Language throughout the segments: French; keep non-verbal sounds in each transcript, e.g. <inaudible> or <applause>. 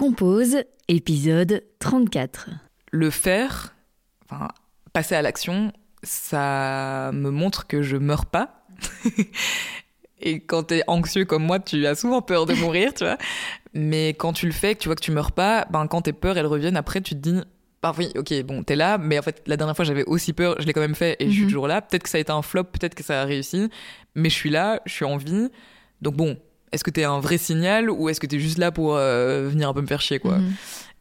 Compose, épisode 34. Le faire, enfin, passer à l'action, ça me montre que je meurs pas. <laughs> Et quand t'es anxieux comme moi, tu as souvent peur de mourir, tu vois. Mais quand tu le fais, que tu vois que tu meurs pas, ben quand tes peurs elles reviennent après, tu te dis bah oui, ok, bon, t'es là, mais en fait, la dernière fois, j'avais aussi peur, je l'ai quand même fait et je suis Mhm. toujours là. Peut-être que ça a été un flop, peut-être que ça a réussi, mais je suis là, je suis en vie. Donc bon, est-ce que t'es un vrai signal ou est-ce que t'es juste là pour euh, venir un peu me faire chier, quoi Mhm.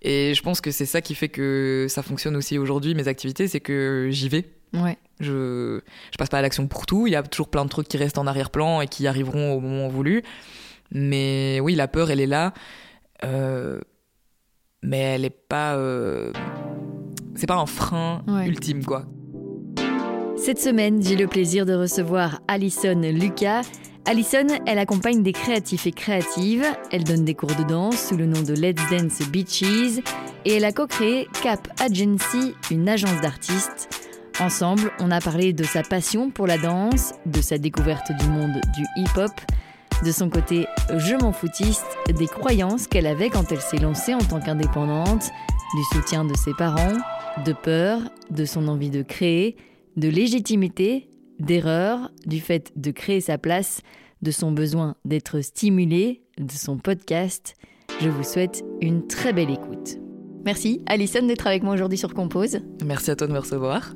Et je pense que c'est ça qui fait que ça fonctionne aussi aujourd'hui, mes activités, c'est que j'y vais. Ouais. Je, je passe pas à l'action pour tout. Il y a toujours plein de trucs qui restent en arrière-plan et qui arriveront au moment voulu. Mais oui, la peur, elle est là. Euh, mais elle est pas. euh, c'est pas un frein Ouais. ultime, quoi. Cette semaine, j'ai le plaisir de recevoir Alison Lucas. Alison, elle accompagne des créatifs et créatives. Elle donne des cours de danse sous le nom de Let's Dance Beaches. Et elle a co-créé Cap Agency, une agence d'artistes. Ensemble, on a parlé de sa passion pour la danse, de sa découverte du monde du hip-hop, de son côté je m'en foutiste, des croyances qu'elle avait quand elle s'est lancée en tant qu'indépendante, du soutien de ses parents, de peur, de son envie de créer, de légitimité, d'erreur, du fait de créer sa place, de son besoin d'être stimulé, de son podcast. Je vous souhaite une très belle écoute. Merci Alison d'être avec moi aujourd'hui sur Compose. Merci à toi de me recevoir.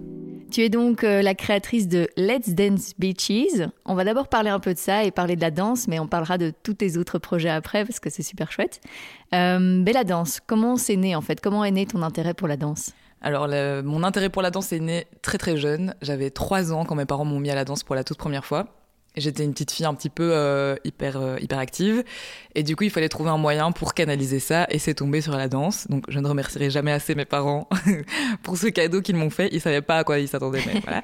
Tu es donc euh, la créatrice de Let's Dance Beaches. On va d'abord parler un peu de ça et parler de la danse, mais on parlera de tous tes autres projets après parce que c'est super chouette. Euh, mais la danse, comment c'est né en fait? Comment est né ton intérêt pour la danse? Alors, le- mon intérêt pour la danse est né très très jeune. J'avais trois ans quand mes parents m'ont mis à la danse pour la toute première fois. J'étais une petite fille un petit peu euh, hyper euh, hyper active et du coup il fallait trouver un moyen pour canaliser ça et c'est tombé sur la danse donc je ne remercierai jamais assez mes parents <laughs> pour ce cadeau qu'ils m'ont fait ils savaient pas à quoi ils s'attendaient mais <laughs> voilà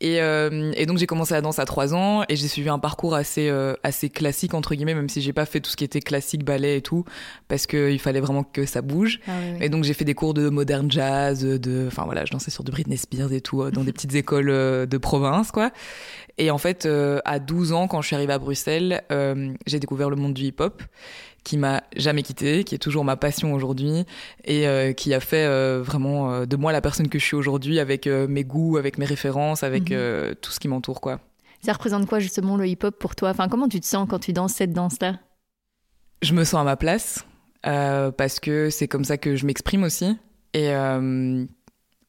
et, euh, et donc j'ai commencé la danse à trois ans et j'ai suivi un parcours assez euh, assez classique entre guillemets même si j'ai pas fait tout ce qui était classique ballet et tout parce que il fallait vraiment que ça bouge. Et donc j'ai fait des cours de modern jazz, de, enfin voilà, je dansais sur du Britney Spears et tout, euh, dans <laughs> des petites écoles euh, de province, quoi. Et en fait, euh, à 12 ans, quand je suis arrivée à Bruxelles, euh, j'ai découvert le monde du hip-hop, qui m'a jamais quitté, qui est toujours ma passion aujourd'hui, et euh, qui a fait euh, vraiment euh, de moi la personne que je suis aujourd'hui, avec mes goûts, avec mes références, avec Mhm. tout ce qui m'entoure, quoi. Ça représente quoi justement le hip-hop pour toi? Enfin, comment tu te sens quand tu danses cette danse-là? Je me sens à ma place parce que c'est comme ça que je m'exprime aussi et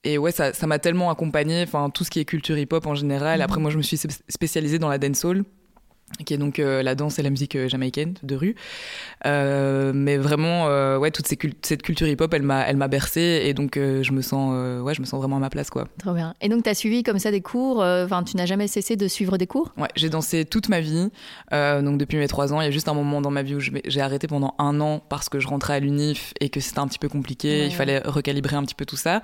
et ouais ça ça m'a tellement accompagné enfin tout ce qui est culture hip hop en général Mhm. après moi je me suis spé- spécialisée dans la dancehall qui est donc euh, la danse et la musique euh, jamaïcaine de rue Euh, mais vraiment ouais toute ces cul- cette culture hip hop elle m'a elle m'a bercée et donc je me sens ouais je me sens vraiment à ma place quoi Trop bien. Et donc, tu as suivi comme ça des cours Enfin, tu n'as jamais cessé de suivre des cours? Ouais, j'ai dansé toute ma vie, donc depuis mes trois ans. Il y a juste un moment dans ma vie où j'ai arrêté pendant un an parce que je rentrais à l'UNIF et que c'était un petit peu compliqué. Ouais, il ouais. fallait recalibrer un petit peu tout ça.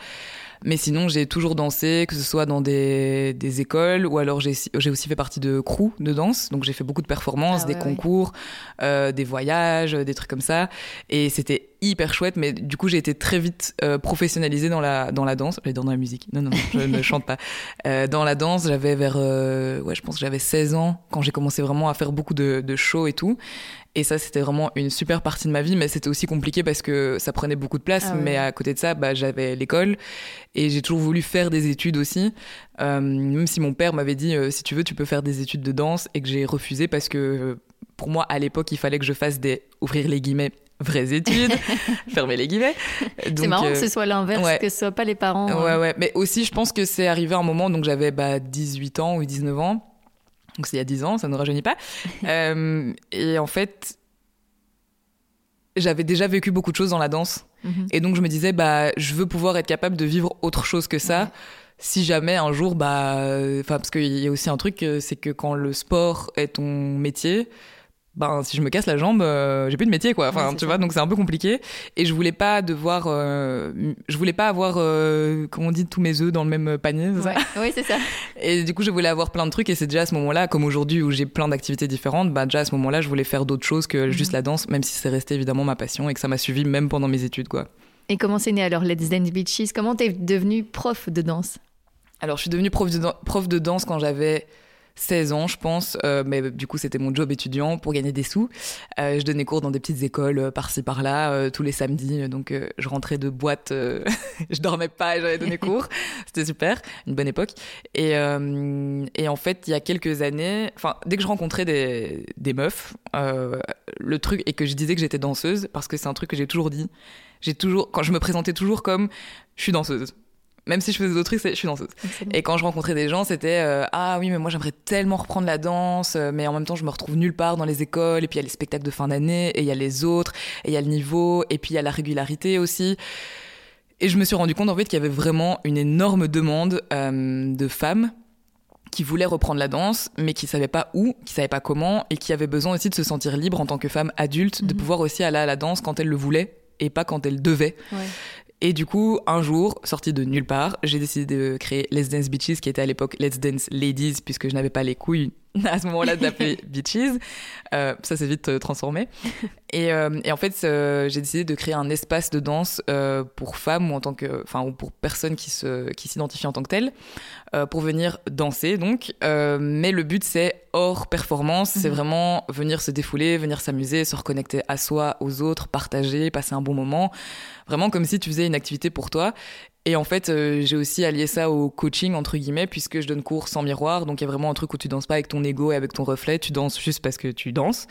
Mais sinon, j'ai toujours dansé, que ce soit dans des, des écoles ou alors j'ai aussi fait partie de crew de danse. Donc j'ai fait beaucoup de performances, Ah des ouais. concours, euh, des voyages, des trucs comme ça. Et c'était hyper chouette. Mais du coup, j'ai été très vite euh, professionnalisée dans la dans la danse. Dire dans la musique. Non, non, je ne <laughs> chante pas. Euh, dans la danse, j'avais vers, euh, ouais, je pense que j'avais 16 ans quand j'ai commencé vraiment à faire beaucoup de, de shows et tout. Et ça, c'était vraiment une super partie de ma vie, mais c'était aussi compliqué parce que ça prenait beaucoup de place. Ah ouais. Mais à côté de ça, bah, j'avais l'école et j'ai toujours voulu faire des études aussi. Même si mon père m'avait dit, si tu veux, tu peux faire des études de danse et que j'ai refusé parce que pour moi, à l'époque, il fallait que je fasse des, ouvrir les guillemets, vraies études, <laughs> fermer les guillemets. C'est marrant euh, que ce soit l'inverse, ouais. que ce soit pas les parents. Ouais, euh. ouais. Mais aussi, je pense que c'est arrivé à un moment, donc j'avais bah, 18 ans ou 19 ans. Donc c'est il y a 10 ans, ça ne rajeunit pas. <laughs> Euh, et en fait, j'avais déjà vécu beaucoup de choses dans la danse. Mhm. Et donc je me disais, bah, je veux pouvoir être capable de vivre autre chose que ça. Si jamais un jour, bah, euh, enfin, parce qu'il y a aussi un truc, euh, c'est que quand le sport est ton métier, ben, si je me casse la jambe, euh, j'ai plus de métier, quoi. Enfin, Ouais, tu ça. vois, donc c'est un peu compliqué. Et je voulais pas devoir, euh, je voulais pas avoir, euh, comment on dit, tous mes œufs dans le même panier. ça Ouais. Oui, c'est ça. <laughs> et du coup, je voulais avoir plein de trucs. Et c'est déjà à ce moment-là, comme aujourd'hui où j'ai plein d'activités différentes, bah, déjà à ce moment-là, je voulais faire d'autres choses que juste Mhm. la danse, même si c'est resté évidemment ma passion et que ça m'a suivi même pendant mes études, quoi. Et comment c'est né alors Let's Dance Beaches? Comment t'es devenue prof de danse? Alors, je suis devenue prof de, dan- prof de danse quand j'avais 16 ans, je pense, euh, mais du coup c'était mon job étudiant pour gagner des sous. Euh, je donnais cours dans des petites écoles euh, par-ci par-là tous les samedis, donc je rentrais de boîte, <laughs> je dormais pas et j'allais donner cours. <laughs> c'était super, une bonne époque. Et, et en fait, il y a quelques années, enfin dès que je rencontrais des, des meufs, le truc et que je disais que j'étais danseuse parce que c'est un truc que j'ai toujours dit. J'ai toujours, quand je me présentais toujours comme je suis danseuse même si je faisais d'autres trucs, je suis danseuse. Et quand je rencontrais des gens, c'était euh, ah oui, mais moi j'aimerais tellement reprendre la danse, euh, mais en même temps je me retrouve nulle part dans les écoles. Et puis il y a les spectacles de fin d'année, et il y a les autres, et il y a le niveau, et puis il y a la régularité aussi. Et je me suis rendu compte en fait qu'il y avait vraiment une énorme demande euh, de femmes qui voulaient reprendre la danse, mais qui savaient pas où, qui savaient pas comment, et qui avaient besoin aussi de se sentir libre en tant que femme adulte, de mhm. pouvoir aussi aller à la danse quand elles le voulaient et pas quand elles devaient. Ouais. Et du coup, un jour, sorti de nulle part, j'ai décidé de créer Let's Dance Beaches, qui était à l'époque Let's Dance Ladies, puisque je n'avais pas les couilles <laughs> à ce moment-là d'appeler <laughs> Beaches. Euh, ça s'est vite euh, transformé. Et, euh, et en fait, j'ai décidé de créer un espace de danse euh, pour femmes ou en tant que, enfin, ou pour personnes qui se, qui s'identifient en tant que telles, pour venir danser. Donc, mais le but c'est hors performance, c'est mhm. vraiment venir se défouler, venir s'amuser, se reconnecter à soi, aux autres, partager, passer un bon moment vraiment comme si tu faisais une activité pour toi. Et en fait, euh, j'ai aussi allié ça au coaching, entre guillemets, puisque je donne cours sans miroir. Donc, il y a vraiment un truc où tu danses pas avec ton ego et avec ton reflet. Tu danses juste parce que tu danses.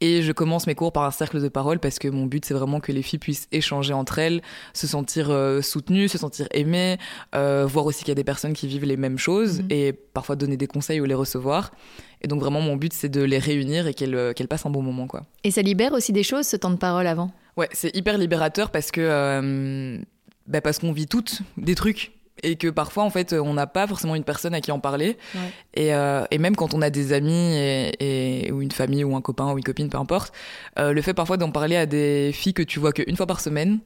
Et je commence mes cours par un cercle de parole parce que mon but, c'est vraiment que les filles puissent échanger entre elles, se sentir euh, soutenues, se sentir aimées, euh, voir aussi qu'il y a des personnes qui vivent les mêmes choses mhm. et parfois donner des conseils ou les recevoir. Et donc, vraiment, mon but, c'est de les réunir et qu'elles qu'elles passent un bon moment, quoi. Et ça libère aussi des choses, ce temps de parole avant? Ouais, c'est hyper libérateur parce que bah parce qu'on vit toutes des trucs et que parfois en fait on n'a pas forcément une personne à qui en parler et, euh, et, même quand on a des amis et, ou une famille ou un copain ou une copine peu importe euh, le fait parfois d'en parler à des filles que tu vois qu'une fois par semaine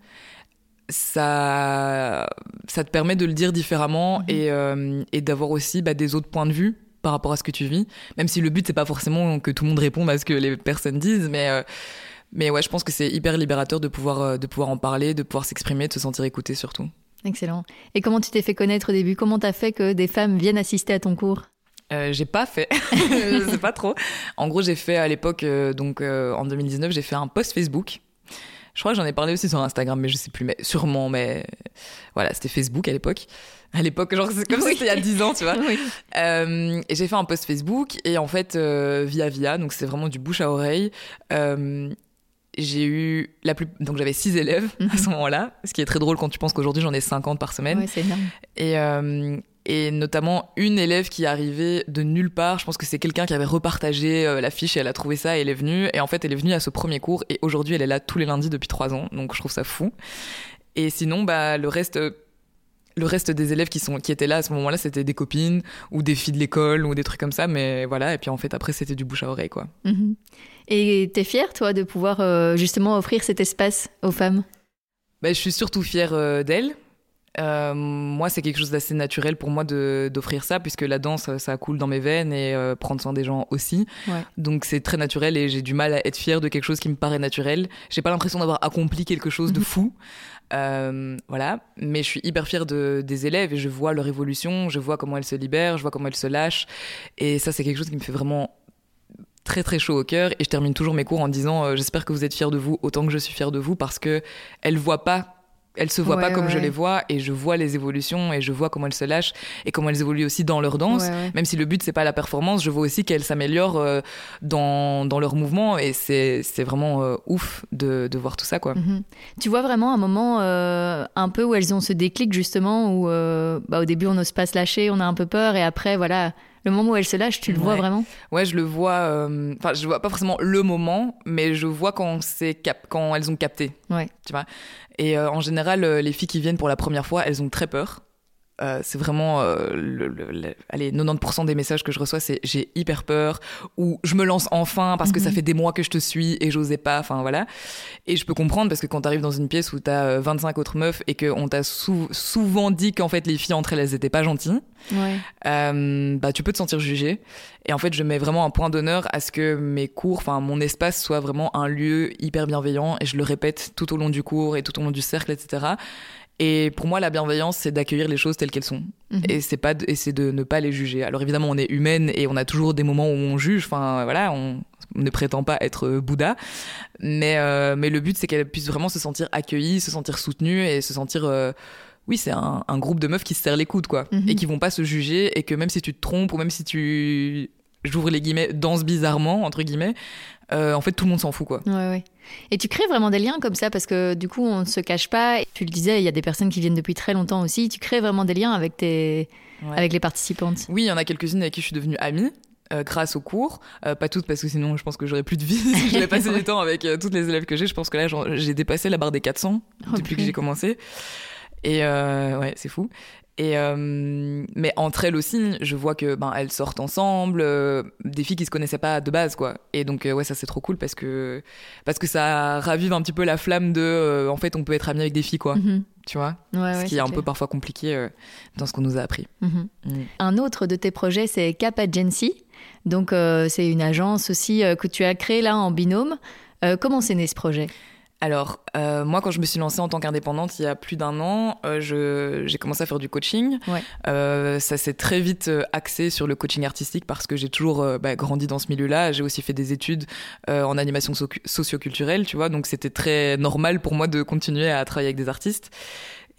ça ça te permet de le dire différemment mhm. et, euh, et d'avoir aussi bah, des autres points de vue par rapport à ce que tu vis même si le but c'est pas forcément que tout le monde réponde à ce que les personnes disent mais mais ouais, je pense que c'est hyper libérateur de pouvoir, euh, de pouvoir en parler, de pouvoir s'exprimer, de se sentir écouté surtout. Excellent. Et comment tu t'es fait connaître au début? Comment t'as fait que des femmes viennent assister à ton cours? Euh, j'ai pas fait, <laughs> je sais pas trop. En gros, j'ai fait à l'époque, euh, donc euh, en 2019, j'ai fait un post Facebook. Je crois que j'en ai parlé aussi sur Instagram, mais je sais plus, mais sûrement, mais voilà, c'était Facebook à l'époque. À l'époque, genre, c'est comme si c'était il y a 10 ans, tu vois. <laughs> Oui. Et j'ai fait un post Facebook, et en fait, via via, donc c'est vraiment du bouche à oreille j'ai eu la plus donc j'avais six élèves à mhm. ce moment-là ce qui est très drôle quand tu penses qu'aujourd'hui j'en ai 50 par semaine. Ouais, c'est énorme. et euh, et notamment une élève qui est arrivée de nulle part. Je pense que c'est quelqu'un qui avait repartagé euh, la fiche et elle a trouvé ça et elle est venue. Et en fait elle est venue à ce premier cours et aujourd'hui elle est là tous les lundis depuis trois ans. Donc je trouve ça fou. Et sinon bah le reste le reste des élèves qui sont qui étaient là à ce moment-là, c'était des copines ou des filles de l'école ou des trucs comme ça. Mais voilà. Et puis en fait, après, c'était du bouche à oreille, quoi. Mhm. Et t'es fière, toi, de pouvoir euh, justement offrir cet espace aux femmes? Ben, je suis surtout fière euh, d'elles. Euh, moi, c'est quelque chose d'assez naturel pour moi d'offrir ça, puisque la danse, ça coule dans mes veines et prendre soin des gens aussi. Donc, c'est très naturel et j'ai du mal à être fière de quelque chose qui me paraît naturel. J'ai pas l'impression d'avoir accompli quelque chose de <laughs> fou. Euh, voilà, mais je suis hyper fière de, des élèves et je vois leur évolution, je vois comment elles se libèrent, je vois comment elles se lâchent. Et ça, c'est quelque chose qui me fait vraiment très très chaud au cœur. Et je termine toujours mes cours en disant euh, J'espère que vous êtes fiers de vous autant que je suis fière de vous parce que elles voient pas elles se voient pas comme je les vois et je vois les évolutions et je vois comment elles se lâchent et comment elles évoluent aussi dans leur danse. Même si le but c'est pas la performance, je vois aussi qu'elles s'améliorent euh, dans, dans leur mouvement et c'est vraiment euh, ouf de, de, voir tout ça quoi. Mhm. Tu vois vraiment un moment euh, un peu où elles ont ce déclic justement où bah, au début on n'ose pas se lâcher, on a un peu peur et après voilà le moment où elles se lâchent, tu le vois vraiment? Ouais, je le vois. Enfin, je vois pas forcément le moment, mais je vois quand c'est cap quand elles ont capté. Ouais. Tu vois? Et euh, en général, euh, les filles qui viennent pour la première fois, elles ont très peur. Euh, c'est vraiment euh, le, le, allez 90% des messages que je reçois c'est j'ai hyper peur ou je me lance enfin parce que ça mhm. fait des mois que je te suis et j'osais pas enfin voilà et je peux comprendre parce que quand t'arrives dans une pièce où t'as 25 autres meufs et qu'on t'a souvent dit qu'en fait les filles entre elles elles étaient pas gentilles ouais. euh, bah tu peux te sentir jugée et en fait je mets vraiment un point d'honneur à ce que mes cours enfin mon espace soit vraiment un lieu hyper bienveillant et je le répète tout au long du cours et tout au long du cercle etc Et pour moi, la bienveillance, c'est d'accueillir les choses telles qu'elles sont. Mhm. Et c'est pas, de, et c'est de ne pas les juger. Alors évidemment, on est humaine et on a toujours des moments où on juge. Enfin, voilà, on, ne prétend pas être Bouddha, mais euh, mais le but, c'est qu'elle puisse vraiment se sentir accueillie, se sentir soutenue et se sentir euh, oui, c'est un, un, groupe de meufs qui se serrent les coudes, quoi, Mhm. et qui vont pas se juger, et que même si tu te trompes ou même si tu, j'ouvre les guillemets, danses bizarrement entre guillemets, euh, en fait, tout le monde s'en fout, quoi. Ouais, ouais. Et tu crées vraiment des liens comme ça parce que du coup, on ne se cache pas. Tu le disais, il y a des personnes qui viennent depuis très longtemps aussi. Tu crées vraiment des liens avec tes, Ouais. avec les participantes. Oui, il y en a quelques-unes avec qui je suis devenue amie. euh, grâce aux cours, Euh, pas toutes parce que sinon je pense que j'aurais plus de vie <laughs> si je Ouais. du temps avec toutes les élèves que j'ai. Je pense que là j'ai dépassé la barre des 400 Oh, depuis que j'ai commencé. Et euh, ouais, c'est fou. Et euh, mais entre elles aussi, je vois que ben elles sortent ensemble, euh, des filles qui se connaissaient pas de base quoi. Et donc euh, ouais, ça c'est trop cool parce que parce que ça ravive un petit peu la flamme de en fait on peut être ami avec des filles quoi, Mhm. tu vois? Ouais, ouais, ce qui est un clair. peu parfois compliqué dans ce qu'on nous a appris. Mhm. Mm. Un autre de tes projets, c'est Cap Agency. Donc, c'est une agence aussi que tu as créée là en binôme. Comment c'est né ce projet? Alors, euh, moi, quand je me suis lancée en tant qu'indépendante il y a plus d'un an, euh, je- j'ai commencé à faire du coaching. Ouais. Euh, ça s'est très vite euh, axé sur le coaching artistique parce que j'ai toujours euh, bah, grandi dans ce milieu-là. J'ai aussi fait des études euh, en animation so- socioculturelle, tu vois. Donc, c'était très normal pour moi de continuer à travailler avec des artistes.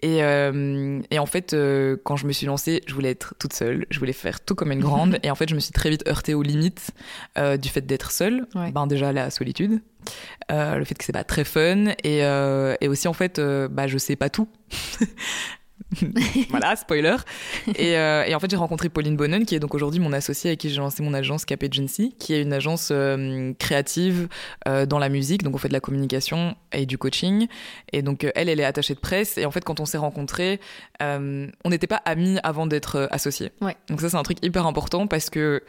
Et, euh, et en fait, euh, quand je me suis lancée, je voulais être toute seule, je voulais faire tout comme une grande. <laughs> et en fait, je me suis très vite heurtée aux limites euh, du fait d'être seule. Ouais. Ben déjà la solitude, euh, le fait que c'est pas très fun, et, euh, et aussi en fait, euh, bah je sais pas tout. <laughs> <laughs> voilà, spoiler. Et, euh, et en fait, j'ai rencontré Pauline Bonnen, qui est donc aujourd'hui mon associée avec qui j'ai lancé mon agence Cap Agency, qui est une agence euh, créative euh, dans la musique. Donc, on fait de la communication et du coaching. Et donc, elle, elle est attachée de presse. Et en fait, quand on s'est rencontrés, on n'était pas amis avant d'être associés. Ouais. Donc, ça, c'est un truc hyper important parce que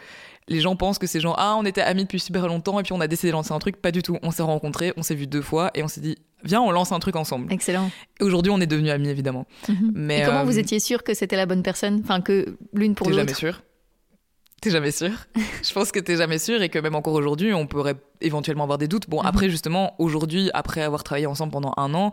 les gens pensent que c'est genre, ah, on était amis depuis super longtemps et puis on a décidé de lancer un truc. Pas du tout. On s'est rencontrés, on s'est vus deux fois et on s'est dit, viens, on lance un truc ensemble. Excellent. Aujourd'hui, on est devenus amis, évidemment. Mhm. Mais, Et comment euh, vous étiez sûr que c'était la bonne personne? Enfin, que l'une pour T'es jamais l'autre sûr? T'es jamais sûr? <laughs> Je pense que t'es jamais sûr et que même encore aujourd'hui, on pourrait éventuellement avoir des doutes. Bon, Mhm. après, justement, aujourd'hui, après avoir travaillé ensemble pendant un an,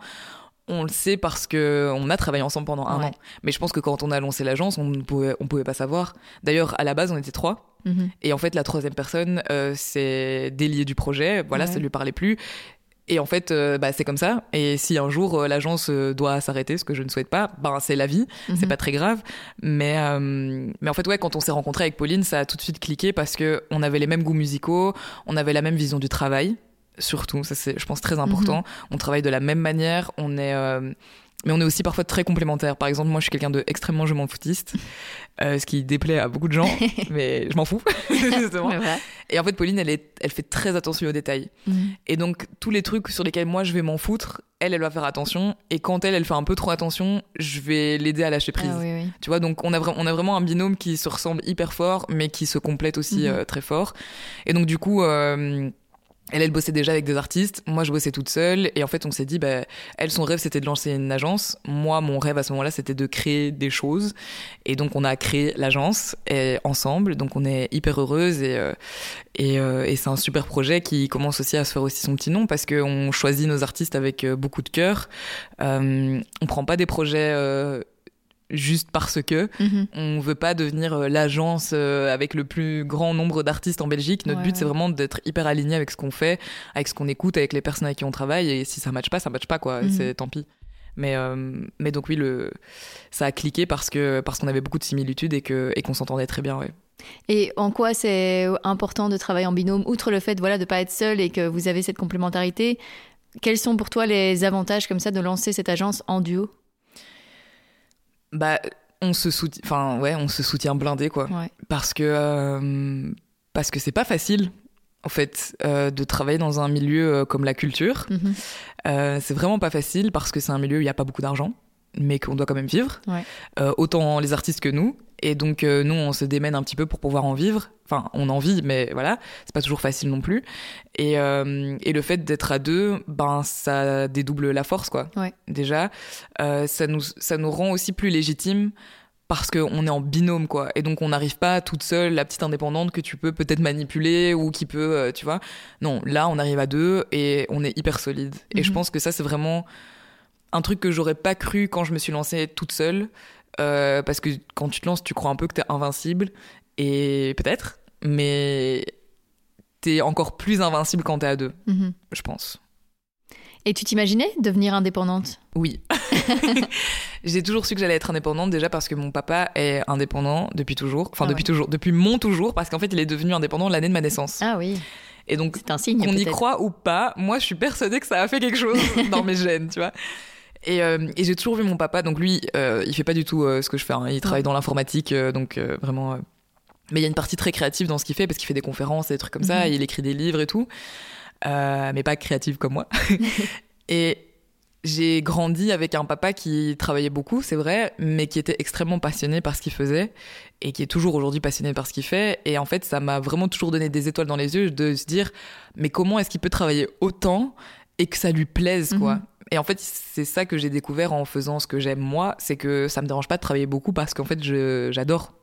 on le sait parce que on a travaillé ensemble pendant un Ouais. an. Mais je pense que quand on a lancé l'agence, on ne pouvait, on pouvait pas savoir. D'ailleurs, à la base, on était trois. Mhm. Et en fait, la troisième personne euh, s'est déliée du projet. Voilà, Ouais. ça lui parlait plus. Et en fait, euh, bah, c'est comme ça. Et si un jour euh, l'agence euh, doit s'arrêter, ce que je ne souhaite pas, ben c'est la vie. C'est Mhm. pas très grave. Mais euh, mais en fait, ouais, quand on s'est rencontré avec Pauline, ça a tout de suite cliqué parce que on avait les mêmes goûts musicaux, on avait la même vision du travail. Surtout, ça c'est, je pense, très important. On travaille de la même manière. On est euh, mais on est aussi parfois très complémentaires. Par exemple, moi, je suis quelqu'un de extrêmement je m'en foutiste, <laughs> euh, ce qui déplaît à beaucoup de gens, <laughs> mais je m'en fous, <laughs> justement. Voilà. Et en fait, Pauline, elle, est, elle fait très attention aux détails. Mhm. Et donc, tous les trucs sur lesquels moi, je vais m'en foutre, elle, elle va faire attention. Et quand elle, elle fait un peu trop attention, je vais l'aider à lâcher prise. Ah oui, oui. Tu vois, donc on a, vra- on a vraiment un binôme qui se ressemble hyper fort, mais qui se complète aussi Mhm. euh, très fort. Et donc, du coup... euh, elle, elle bossait déjà avec des artistes. Moi, je bossais toute seule. Et en fait, on s'est dit, bah, elle, son rêve, c'était de lancer une agence. Moi, mon rêve à ce moment-là, c'était de créer des choses. Et donc, on a créé l'agence ensemble. Donc, on est hyper heureuse et, euh, et, euh, et c'est un super projet qui commence aussi à se faire aussi son petit nom parce qu'on choisit nos artistes avec euh, beaucoup de cœur. Euh, on prend pas des projets euh, juste parce que. Mhm. On veut pas devenir euh, l'agence euh, avec le plus grand nombre d'artistes en Belgique. Notre Ouais, but, c'est vraiment d'être hyper aligné avec ce qu'on fait, avec ce qu'on écoute, avec les personnes avec qui on travaille. Et si ça matche pas, ça matche pas, quoi. Mhm. C'est tant pis. Mais, euh, mais donc oui, le, ça a cliqué parce que parce qu'on avait beaucoup de similitudes et que et qu'on s'entendait très bien. Ouais. Et en quoi c'est important de travailler en binôme, outre le fait voilà, de pas être seul et que vous avez cette complémentarité? Quels sont pour toi les avantages comme ça de lancer cette agence en duo? Bah, on se soutient, enfin ouais, on se soutient blindé quoi. Ouais. Parce que euh, parce que c'est pas facile en fait euh, de travailler dans un milieu euh, comme la culture. Mhm. C'est vraiment pas facile parce que c'est un milieu où il n'y a pas beaucoup d'argent, mais qu'on doit quand même vivre. Ouais. Euh, autant les artistes que nous. Et donc, euh, nous, on se démène un petit peu pour pouvoir en vivre. Enfin, on en vit, mais voilà, c'est pas toujours facile non plus. Et, euh, et le fait d'être à deux, ben, ça dédouble la force, quoi. Ouais. Déjà, Euh, ça, nous, ça nous rend aussi plus légitimes parce qu'on est en binôme, quoi. Et donc, on n'arrive pas toute seule, la petite indépendante que tu peux peut-être manipuler ou qui peut, tu vois. Non, là, on arrive à deux et on est hyper solide. Et je Mhm. pense que ça, c'est vraiment un truc que j'aurais pas cru quand je me suis lancée toute seule. Euh, parce que quand tu te lances, tu crois un peu que t'es invincible. Et peut-être, mais t'es encore plus invincible quand t'es à deux, Mhm. je pense. Et tu t'imaginais devenir indépendante? Oui. <laughs> J'ai toujours su que j'allais être indépendante déjà parce que mon papa est indépendant depuis toujours. Enfin, Ah depuis toujours. Depuis mon toujours parce qu'en fait, il est devenu indépendant l'année de ma naissance. Ah oui, Et donc, c'est un signe. qu'on y croit ou pas, moi, je suis persuadée que ça a fait quelque chose <laughs> dans mes gènes, tu vois. Et, euh, et j'ai toujours vu mon papa. Donc lui, euh, il fait pas du tout euh, ce que je fais. hein. Il travaille dans l'informatique, euh, donc vraiment. Mais il y a une partie très créative dans ce qu'il fait parce qu'il fait des conférences et des trucs comme ça. Mhm. Il écrit des livres et tout, mais pas créative comme moi. <laughs> <laughs> et j'ai grandi avec un papa qui travaillait beaucoup, c'est vrai, mais qui était extrêmement passionné par ce qu'il faisait et qui est toujours aujourd'hui passionné par ce qu'il fait. Et en fait, ça m'a vraiment toujours donné des étoiles dans les yeux de se dire, mais comment est-ce qu'il peut travailler autant et que ça lui plaise, quoi? Mhm. Et en fait, c'est ça que j'ai découvert en faisant ce que j'aime moi, c'est que ça me dérange pas de travailler beaucoup parce qu'en fait, j'adore.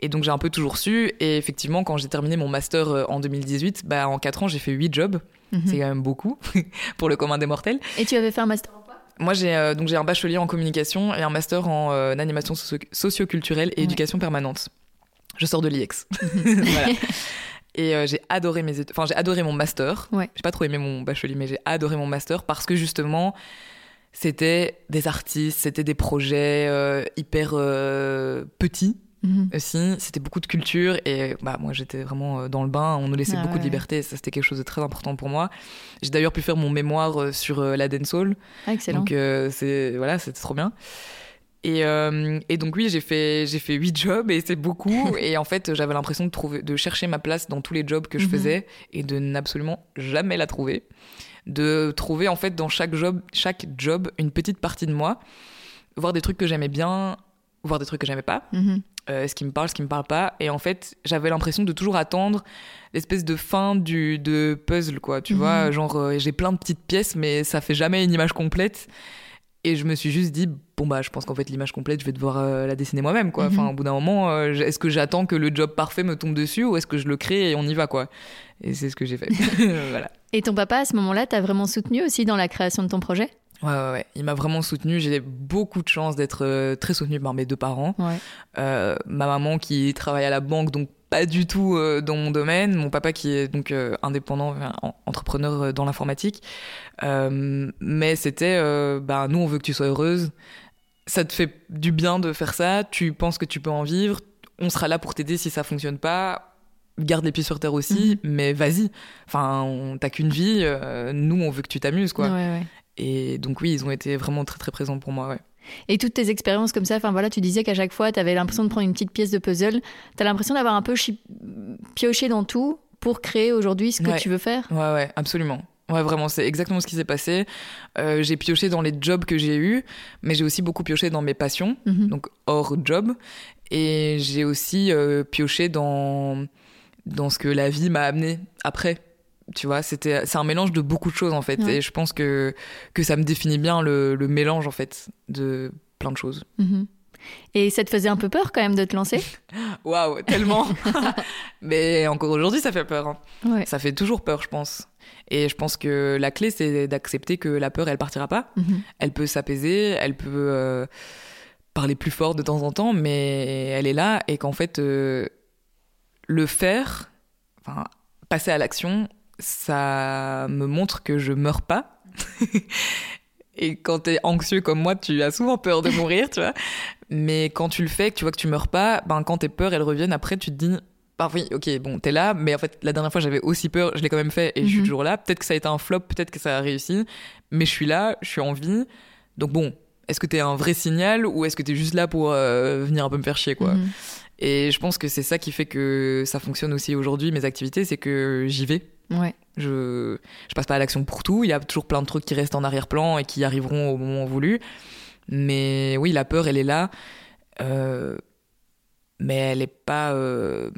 Et donc j'ai un peu toujours su. Et effectivement, quand j'ai terminé mon master euh, en 2018, bah, en 4 ans, j'ai fait 8 jobs. Mhm. C'est quand même beaucoup <laughs> pour le commun des mortels. Et tu avais fait un master en quoi? Moi, j'ai euh, donc j'ai un bachelier en communication et un master en euh, animation socio- socioculturelle et Ouais. éducation permanente. Je sors de l'IEX. <laughs> voilà. <laughs> Et euh, j'ai adoré mes études. Enfin, j'ai adoré mon master. Ouais. J'ai pas trop aimé mon bachelier, mais j'ai adoré mon master parce que justement, c'était des artistes, c'était des projets euh, hyper euh, petits Mhm. aussi. C'était beaucoup de culture et bah moi j'étais vraiment dans le bain. On nous laissait Ah beaucoup ouais. de liberté. Et ça c'était quelque chose de très important pour moi. J'ai d'ailleurs pu faire mon mémoire sur la dancehall. Ah, excellent. Donc c'est voilà, c'était trop bien. Et, euh, et donc oui, j'ai fait j'ai fait huit jobs et c'est beaucoup. <laughs> et en fait, j'avais l'impression de trouver de chercher ma place dans tous les jobs que je Mhm. faisais et de n'absolument jamais la trouver. De trouver en fait dans chaque job chaque job une petite partie de moi, voir des trucs que j'aimais bien, voir des trucs que j'aimais pas Mhm. euh, ce qui me parle, ce qui me parle pas. Et en fait, j'avais l'impression de toujours attendre l'espèce de fin du de puzzle, quoi. Tu Mhm. vois, genre euh, j'ai plein de petites pièces, mais ça fait jamais une image complète. Et je me suis juste dit, bon bah, je pense qu'en fait l'image complète, je vais devoir euh, la dessiner moi-même, quoi. Mhm. Enfin, au bout d'un moment, euh, est-ce que j'attends que le job parfait me tombe dessus ou est-ce que je le crée et on y va, quoi? Et c'est ce que j'ai fait. <laughs> <laughs> voilà. Et ton papa, à ce moment-là, t'a vraiment soutenu aussi dans la création de ton projet? Ouais, ouais, ouais. Il m'a vraiment soutenu. J'ai beaucoup de chance d'être euh, très soutenue par mes deux parents. Ouais. Euh, ma maman qui travaille à la banque, donc pas du tout euh, dans mon domaine. Mon papa qui est donc euh, indépendant, entrepreneur euh, dans l'informatique. Mais c'était, bah, nous, on veut que tu sois heureuse. Ça te fait du bien de faire ça. Tu penses que tu peux en vivre. On sera là pour t'aider si ça fonctionne pas. Garde les pieds sur terre aussi, mais vas-y. Enfin, on- t'as qu'une vie. nous, on veut que tu t'amuses, quoi. Ouais, ouais. Et donc oui, ils ont été vraiment très très présents pour moi. Ouais. Et toutes tes expériences comme ça, enfin voilà, tu disais qu'à chaque fois, tu avais l'impression de prendre une petite pièce de puzzle. Tu as l'impression d'avoir un peu pioché dans tout pour créer aujourd'hui ce que Ouais. tu veux faire? Ouais, ouais, absolument. Ouais, vraiment, c'est exactement ce qui s'est passé. Euh, j'ai pioché dans les jobs que j'ai eus, mais j'ai aussi beaucoup pioché dans mes passions, Mhm. donc hors job. Et j'ai aussi euh, pioché dans, dans ce que la vie m'a amené après. Tu vois, c'était, c'est un mélange de beaucoup de choses en fait. Ouais. Et je pense que, que ça me définit bien le, le mélange en fait de plein de choses. Mhm. Et ça te faisait un peu peur quand même de te lancer? <laughs> Waouh, tellement <laughs> Mais encore aujourd'hui, ça fait peur. hein. Ouais. Ça fait toujours peur, je pense. Et je pense que la clé, c'est d'accepter que la peur, elle partira pas. Mhm. Elle peut s'apaiser, elle peut euh, parler plus fort de temps en temps, mais elle est là et qu'en fait, euh, le faire, enfin, passer à l'action, ça me montre que je meurs pas. <laughs> et quand t'es anxieux comme moi, tu as souvent peur de mourir, tu vois. Mais quand tu le fais, que tu vois que tu meurs pas, ben quand tes peurs, elles reviennent, après, tu te dis, bah oui, ok, bon, t'es là, mais en fait, la dernière fois, j'avais aussi peur, je l'ai quand même fait et je suis Mhm. toujours là. Peut-être que ça a été un flop, peut-être que ça a réussi, mais je suis là, je suis en vie. Donc bon, est-ce que t'es un vrai signal ou est-ce que t'es juste là pour euh, venir un peu me faire chier, quoi? Mhm. Et je pense que c'est ça qui fait que ça fonctionne aussi aujourd'hui, mes activités, c'est que j'y vais. Ouais. Je, je passe pas à l'action pour tout. Il y a toujours plein de trucs qui restent en arrière-plan et qui arriveront au moment voulu. Mais oui, la peur, elle est là. Euh, mais elle est pas. euh,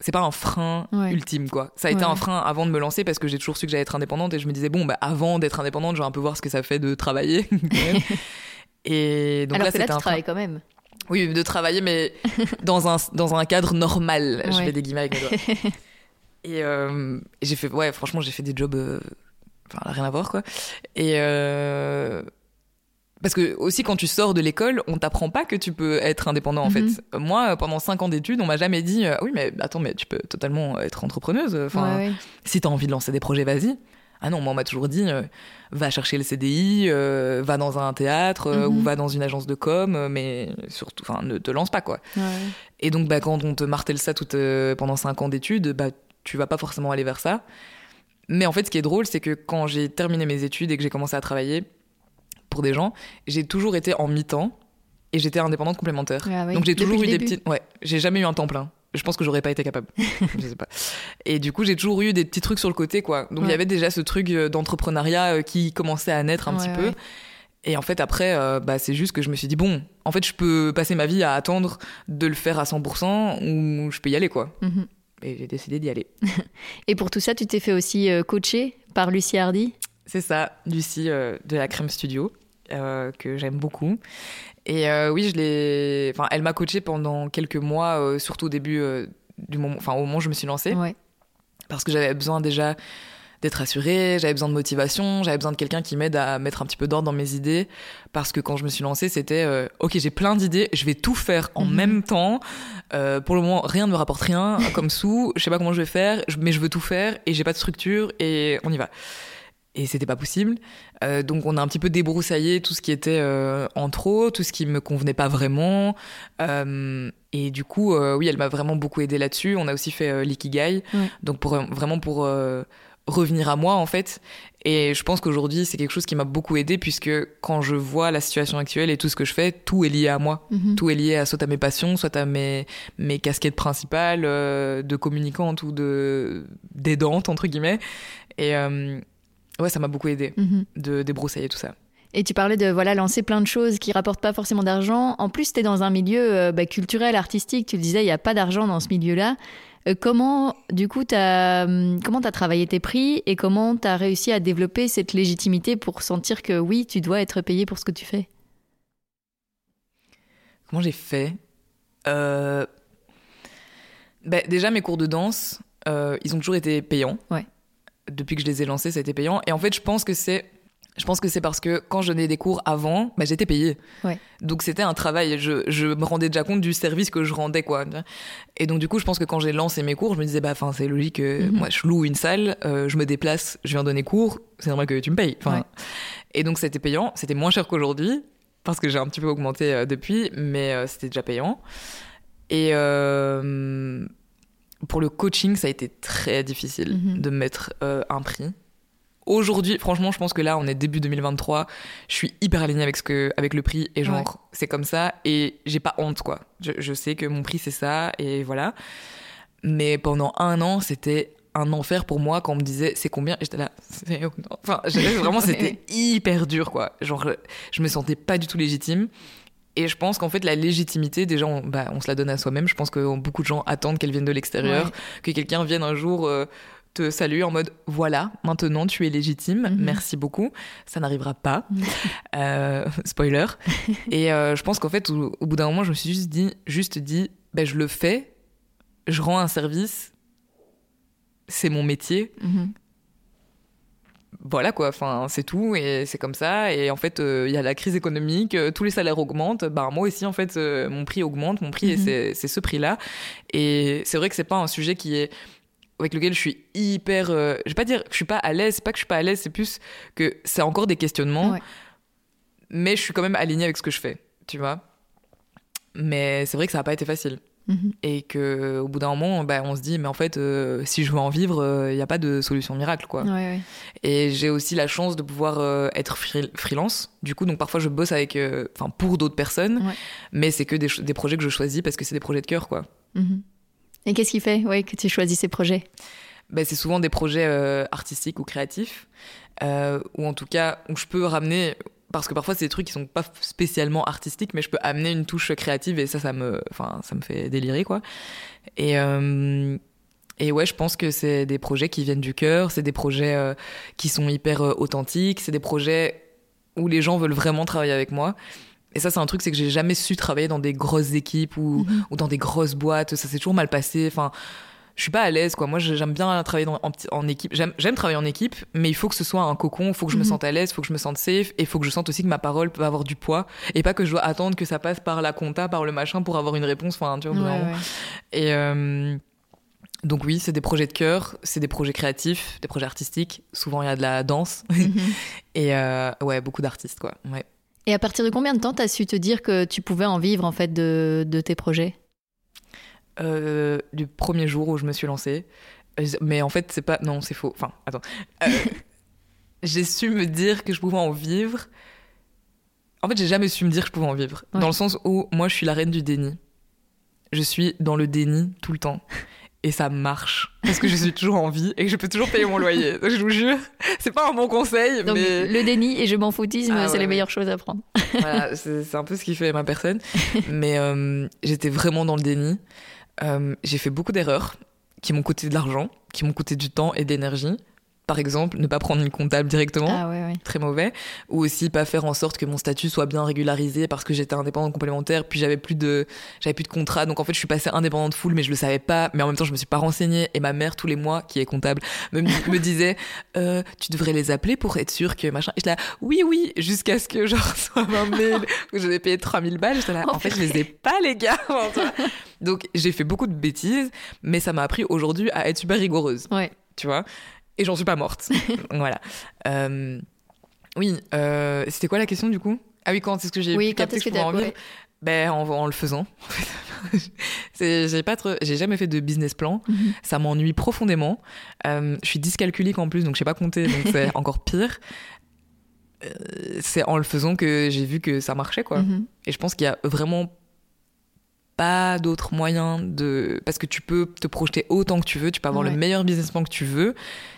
c'est pas un frein Ouais. ultime, quoi. Ça a été Ouais. un frein avant de me lancer parce que j'ai toujours su que j'allais être indépendante et je me disais, bon, bah, avant d'être indépendante, je vais un peu voir ce que ça fait de travailler. <laughs> <laughs> et donc Alors là, que là, c'était tu un frein. quand même. Oui, de travailler, mais <laughs> dans un, dans un cadre normal. Je fais des guillemets avec mes doigts. Et, euh, et j'ai fait, ouais, franchement, j'ai fait des jobs, euh, enfin, rien à voir, quoi. Et, euh, parce que aussi quand tu sors de l'école, on t'apprend pas que tu peux être indépendant en Mhm. fait. Moi, pendant cinq ans d'études, on m'a jamais dit euh, oui mais attends mais tu peux totalement être entrepreneuse. Enfin, Ouais, ouais. si t'as envie de lancer des projets, vas-y. Ah non, moi on m'a toujours dit euh, va chercher le CDI, euh, va dans un théâtre euh, Mhm. ou va dans une agence de com, mais surtout, enfin ne te lance pas quoi. Ouais. Et donc bah quand on te martèle ça tout, euh, pendant cinq ans d'études, bah tu vas pas forcément aller vers ça. Mais en fait, ce qui est drôle, c'est que quand j'ai terminé mes études et que j'ai commencé à travailler pour des gens, j'ai toujours été en mi-temps et j'étais indépendante complémentaire. Ah oui. Donc j'ai toujours eu des petites. Ouais, j'ai jamais eu un temps plein. Je pense que j'aurais pas été capable. <laughs> je sais pas. Et du coup, j'ai toujours eu des petits trucs sur le côté, quoi. Donc il Ouais. y avait déjà ce truc euh, d'entrepreneuriat euh, qui commençait à naître un Ouais, petit peu. Et en fait, après, euh, bah, c'est juste que je me suis dit, bon, en fait, je peux passer ma vie à attendre de le faire à 100% ou je peux y aller, quoi. Mhm. Et j'ai décidé d'y aller. <laughs> Et pour tout ça, tu t'es fait aussi euh, coacher par Lucie Hardy? C'est ça, Lucie euh, de la Crème Studio, euh, que j'aime beaucoup. Et euh, oui, je l'ai. Enfin, elle m'a coachée pendant quelques mois, surtout au début du moment, enfin au moment où je me suis lancée, Ouais. parce que j'avais besoin déjà d'être assurée, j'avais besoin de motivation, j'avais besoin de quelqu'un qui m'aide à mettre un petit peu d'ordre dans mes idées, parce que quand je me suis lancée, c'était euh, ok, j'ai plein d'idées, je vais tout faire en Mhm. même temps. Euh, pour le moment, rien ne me rapporte rien <laughs> comme sous, je sais pas comment je vais faire, mais je veux tout faire et j'ai pas de structure et on y va. Et c'était pas possible. Euh, donc on a un petit peu débroussaillé tout ce qui était euh, en trop, tout ce qui me convenait pas vraiment. Euh, et du coup, oui, elle m'a vraiment beaucoup aidé là-dessus. On a aussi fait l'ikigai, donc pour vraiment pour revenir à moi en fait. Et je pense qu'aujourd'hui c'est quelque chose qui m'a beaucoup aidé puisque quand je vois la situation actuelle et tout ce que je fais, tout est lié à moi. Mhm. Tout est lié à soit à mes passions, soit à mes, mes casquettes principales euh, de communicante ou de d'aidante entre guillemets. Et euh, ouais, ça m'a beaucoup aidé Mhm. de débroussailler tout ça. Et tu parlais de voilà lancer plein de choses qui rapportent pas forcément d'argent. En plus, tu es dans un milieu euh, bah, culturel, artistique. Tu le disais, il y a pas d'argent dans ce milieu-là. Euh, comment, du coup, t'as hum, comment t'as travaillé tes prix et comment t'as réussi à développer cette légitimité pour sentir que oui, tu dois être payé pour ce que tu fais? Comment j'ai fait? Euh, ben, Déjà, mes cours de danse, euh, ils ont toujours été payants. Ouais. Depuis que je les ai lancés, ça a été payant. Et en fait, je pense que c'est. Je pense que c'est parce que quand je donnais des cours avant, ben, j'étais payée. Ouais. Donc c'était un travail. Je, je me rendais déjà compte du service que je rendais, quoi. Et donc du coup, je pense que quand j'ai lancé mes cours, je me disais, bah, enfin, c'est logique. que Mhm. Moi, je loue une salle, euh, je me déplace, je viens donner cours. C'est normal que tu me payes. Ouais. Et donc c'était payant. C'était moins cher qu'aujourd'hui parce que j'ai un petit peu augmenté euh, depuis, mais euh, c'était déjà payant. Et euh, pour le coaching, ça a été très difficile Mhm. de mettre euh, un prix. Aujourd'hui, franchement, je pense que là, on est début 2023. Je suis hyper alignée avec ce que, avec le prix et genre, Ouais. c'est comme ça et j'ai pas honte quoi. Je, je sais que mon prix c'est ça et voilà. Mais pendant un an, c'était un enfer pour moi quand on me disait c'est combien? Et j'étais là c'est enfin vraiment <laughs> c'était hyper dur quoi genre je me sentais pas du tout légitime et je pense qu'en fait la légitimité déjà on, bah, on se la donne à soi-même je pense que beaucoup de gens attendent qu'elle vienne de l'extérieur Ouais. que quelqu'un vienne un jour euh, te saluer en mode voilà maintenant tu es légitime Mhm. merci beaucoup. Ça n'arrivera pas. <laughs> Euh, spoiler. <laughs> Et euh, je pense qu'en fait au, au bout d'un moment je me suis juste dit juste dit ben je le fais je rends un service c'est mon métier. Mhm. voilà quoi enfin c'est tout et c'est comme ça. Et en fait euh, il y a la crise économique tous les salaires augmentent. Ben moi aussi en fait mon prix augmente. Mon prix Mhm. c'est c'est ce prix là et c'est vrai que c'est pas un sujet qui est avec lequel je suis hyper euh, je vais pas dire que je suis pas à l'aise c'est pas que je suis pas à l'aise c'est plus que c'est encore des questionnements Ouais. mais je suis quand même alignée avec ce que je fais tu vois mais c'est vrai que ça n'a pas été facile Mhm. et que au bout d'un moment bah, on se dit mais en fait euh, si je veux en vivre il n'y a pas de solution miracle quoi Ouais, ouais. et j'ai aussi la chance de pouvoir euh, être free- freelance. Du coup, donc parfois je bosse avec, euh, enfin pour d'autres personnes, Ouais. mais c'est que des projets que je choisis parce que c'est des projets de cœur, quoi. Mhm. Et qu'est-ce qui fait ouais, que tu choisis ces projets? Ben, c'est souvent des projets euh, artistiques ou créatifs, euh, ou en tout cas où je peux ramener, parce que parfois c'est des trucs qui sont pas spécialement artistiques, mais je peux amener une touche créative et ça, ça me, ça me fait délirer, quoi. Et euh, et ouais, je pense que c'est des projets qui viennent du cœur, c'est des projets euh, qui sont hyper authentiques, c'est des projets où les gens veulent vraiment travailler avec moi. Et ça, c'est un truc, c'est que j'ai jamais su travailler dans des grosses équipes ou, Mhm. ou dans des grosses boîtes. Ça s'est toujours mal passé. Enfin, je suis pas à l'aise quoi moi j'aime bien travailler en, en, équipe j'aime travailler en équipe mais il faut que ce soit un cocon il faut que je me mhm. sente à l'aise il faut que je me sente safe et il faut que je sente aussi que ma parole peut avoir du poids et pas que je dois attendre que ça passe par la compta par le machin pour avoir une réponse enfin tu vois et euh, donc oui, c'est des projets de cœur, c'est des projets créatifs, des projets artistiques. Souvent, il y a de la danse. Mhm. <laughs> et euh, ouais, beaucoup d'artistes, quoi. Ouais. Et à partir de combien de temps t'as su te dire que tu pouvais en vivre, en fait, de, de tes projets? Euh, Du premier jour où je me suis lancée. Mais en fait, c'est pas... Non, c'est faux. Enfin, attends. Euh, <laughs> j'ai su me dire que je pouvais en vivre. En fait, j'ai jamais su me dire que je pouvais en vivre. Dans le sens où moi, je suis la reine du déni. Je suis dans le déni tout le temps <laughs> et ça marche parce que je suis toujours en vie et que je peux toujours payer mon loyer. Je vous jure, c'est pas un bon conseil, Donc, mais le déni et je m'en foutisme, ah c'est les meilleures choses à prendre. voilà, <laughs> c'est un peu ce qui fait ma personne. <laughs> Mais euh, j'étais vraiment dans le déni. Euh, j'ai fait beaucoup d'erreurs qui m'ont coûté de l'argent, qui m'ont coûté du temps et d'énergie par exemple, ne pas prendre une comptable directement, ah, très mauvais, ou aussi pas faire en sorte que mon statut soit bien régularisé parce que j'étais indépendante complémentaire, puis j'avais plus de j'avais plus de contrat, donc en fait je suis passée indépendante full, mais je le savais pas, mais en même temps je me suis pas renseignée. Et ma mère tous les mois qui est comptable me, me disait euh, tu devrais les appeler pour être sûr que machin, et je là oui oui jusqu'à ce que genre <laughs> soit un mail où je vais payer 3000 balles, j'étais là oh, en fait je les ai pas les gars, <laughs> donc j'ai fait beaucoup de bêtises, mais ça m'a appris aujourd'hui à être super rigoureuse, ouais. tu vois? Et j'en suis pas morte. <laughs> voilà. Euh, oui, euh, c'était quoi la question du coup? Ah oui, quand est-ce que j'ai oui, capté que je pouvais en vivre ben, en, en, le faisant. <laughs> j'ai pas j'ai jamais fait de business plan. Mhm. Ça m'ennuie profondément. Euh, je suis dyscalculique en plus, donc je sais pas compter, donc <laughs> c'est encore pire. c'est en le faisant que j'ai vu que ça marchait, quoi. Mhm. Et je pense qu'il y a vraiment pas d'autres moyens de parce que tu peux te projeter autant que tu veux tu peux avoir le meilleur business plan que tu veux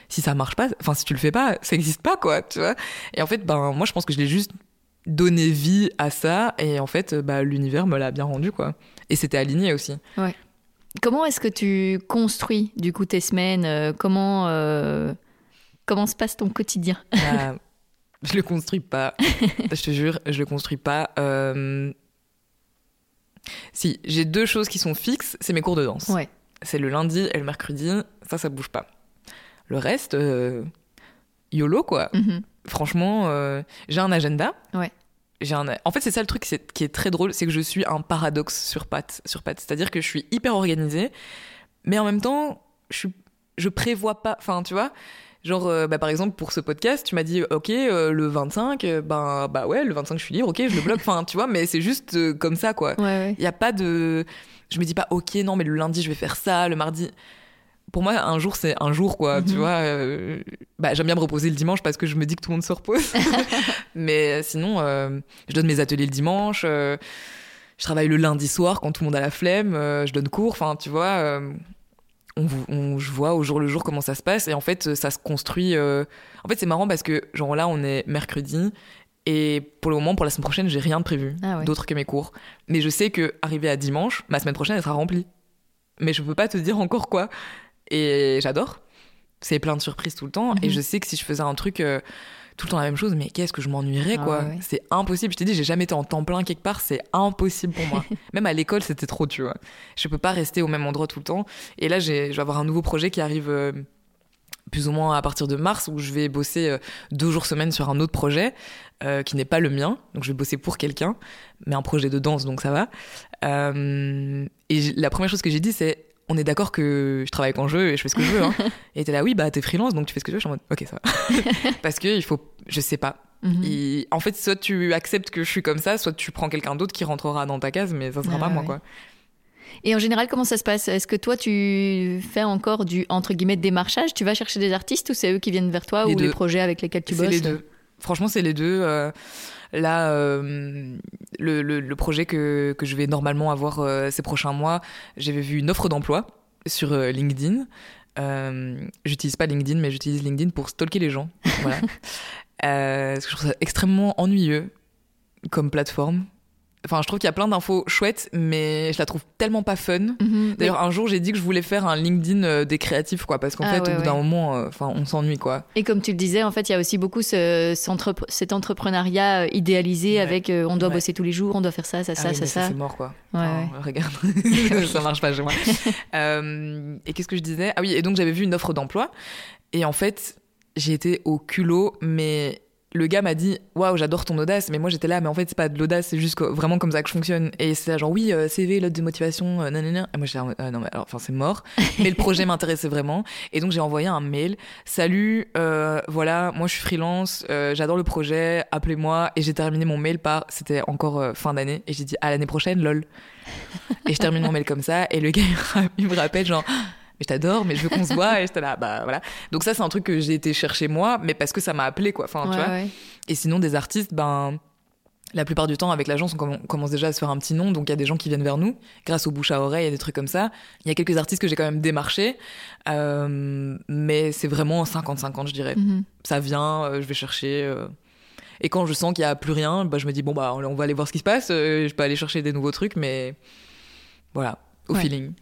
si ça marche pas enfin si tu le fais pas ça existe pas quoi tu vois. Et en fait ben moi je pense que je l'ai juste donné vie à ça et en fait bah l'univers me l'a bien rendu quoi. Et c'était aligné aussi. Ouais. Comment est-ce que tu construis du coup tes semaines euh, comment euh, comment se passe ton quotidien bah, je le construis pas. <laughs> Je te jure je le construis pas. Euh si, j'ai deux choses qui sont fixes, c'est mes cours de danse. Ouais. C'est le lundi et le mercredi, ça, ça bouge pas. Le reste, euh, YOLO, quoi. Mhm. Franchement, euh, j'ai un agenda. Ouais. Un... En fait, c'est ça le truc qui est très drôle, c'est que je suis un paradoxe sur pattes. Sur pattes. C'est-à-dire que je suis hyper organisée, mais en même temps, je, suis... je prévois pas. Enfin, tu vois, Genre, euh, bah, par exemple, pour ce podcast, tu m'as dit, ok, euh, le 25, euh, ben, bah ouais, le 25, je suis libre, ok, je le bloque. Enfin, tu vois, mais c'est juste comme ça, quoi. Il n'y a pas de. Je me dis pas, ok, non, mais le lundi, je vais faire ça, le mardi. Pour moi, un jour, c'est un jour, quoi. Tu mhm. vois, bah, j'aime bien me reposer le dimanche parce que je me dis que tout le monde se repose. <laughs> mais sinon, je donne mes ateliers le dimanche. je travaille le lundi soir quand tout le monde a la flemme. je donne cours. Enfin, tu vois on, je vois au jour le jour comment ça se passe et en fait ça se construit euh, en fait c'est marrant parce que genre là on est mercredi et pour le moment pour la semaine prochaine j'ai rien de prévu ah d'autre que mes cours mais je sais que arrivé à dimanche ma semaine prochaine elle sera remplie mais je peux pas te dire encore quoi et j'adore c'est plein de surprises tout le temps et mhm. je sais que si je faisais un truc euh, tout le temps la même chose, mais qu'est-ce que je m'ennuierais, ah quoi. C'est impossible. Je t'ai dit, j'ai jamais été en temps plein quelque part, c'est impossible pour moi. <laughs> même à l'école, c'était trop, tu vois. Je peux pas rester au même endroit tout le temps. Et là, je vais avoir un nouveau projet qui arrive euh, plus ou moins à partir de mars, où je vais bosser euh, deux jours semaine sur un autre projet, euh, qui n'est pas le mien. Donc, je vais bosser pour quelqu'un, mais un projet de danse, donc ça va. et la première chose que j'ai dit, c'est on est d'accord que je travaille quand je veux et je fais ce que je veux. Hein. <laughs> et t'es là, oui, bah t'es freelance, donc tu fais ce que tu veux. Je suis en mode, ok, ça va. <laughs> Parce que il faut, je sais pas. Mhm. en fait, soit tu acceptes que je suis comme ça, soit tu prends quelqu'un d'autre qui rentrera dans ta case, mais ça sera pas moi, quoi. Et en général, comment ça se passe? Est-ce que toi, tu fais encore du entre guillemets démarchage? Tu vas chercher des artistes ou c'est eux qui viennent vers toi ou les projets avec lesquels tu bosses C'est les deux. Franchement, c'est les deux. Euh, Là, euh, le, le, projet que, que, je vais normalement avoir euh, ces prochains mois, j'avais vu une offre d'emploi sur euh, LinkedIn. j'utilise pas LinkedIn, mais j'utilise LinkedIn pour stalker les gens. Voilà. <laughs> parce que je trouve ça extrêmement ennuyeux comme plateforme. Enfin, je trouve qu'il y a plein d'infos chouettes, mais je la trouve tellement pas fun. Mhm. D'ailleurs, un jour, j'ai dit que je voulais faire un LinkedIn euh, des créatifs, quoi, parce qu'en Ah fait, ouais, au bout d'un moment, euh, enfin, on s'ennuie, quoi. Et comme tu le disais, en fait, il y a aussi beaucoup ce, ce entrep- cet entrepreneuriat euh, idéalisé Ouais. avec euh, on doit bosser tous les jours, on doit faire ça, ça, Ah ça, oui, ça, ça. c'est mort, quoi. Enfin. Regarde, <laughs> ça marche pas chez moi. <laughs> Euh, et qu'est-ce que je disais? Ah oui, et donc j'avais vu une offre d'emploi, et en fait, j'ai été au culot, mais le gars m'a dit waouh j'adore ton audace. Mais moi j'étais là mais en fait c'est pas de l'audace c'est juste vraiment comme ça que je fonctionne. Et c'est genre oui euh, CV lettre de motivation euh, nanana. et moi j'étais ah, non mais alors enfin c'est mort. <laughs> Mais le projet m'intéressait vraiment. Et donc j'ai envoyé un mail. Salut euh, voilà moi je suis freelance euh, j'adore le projet appelez-moi. Et j'ai terminé mon mail par c'était encore fin d'année. Et j'ai dit à l'année prochaine lol. Et je termine mon mail comme ça. Et le gars <laughs> il me rappelle genre mais je t'adore, mais je veux qu'on se voit, et j'étais là, bah voilà. Donc ça, c'est un truc que j'ai été chercher moi, mais parce que ça m'a appelé, quoi. Enfin, tu vois. ouais. Et sinon, des artistes, ben, la plupart du temps, avec l'agence, on comm- commence déjà à se faire un petit nom, donc il y a des gens qui viennent vers nous, grâce au bouche à oreille et des trucs comme ça. Il y a quelques artistes que j'ai quand même démarchés, euh, mais c'est vraiment 50-50, je dirais. Mhm. Ça vient, euh, je vais chercher. euh, Et quand je sens qu'il y a plus rien, bah, je me dis, bon, bah, on va aller voir ce qui se passe, je peux aller chercher des nouveaux trucs, mais voilà, au Ouais. feeling.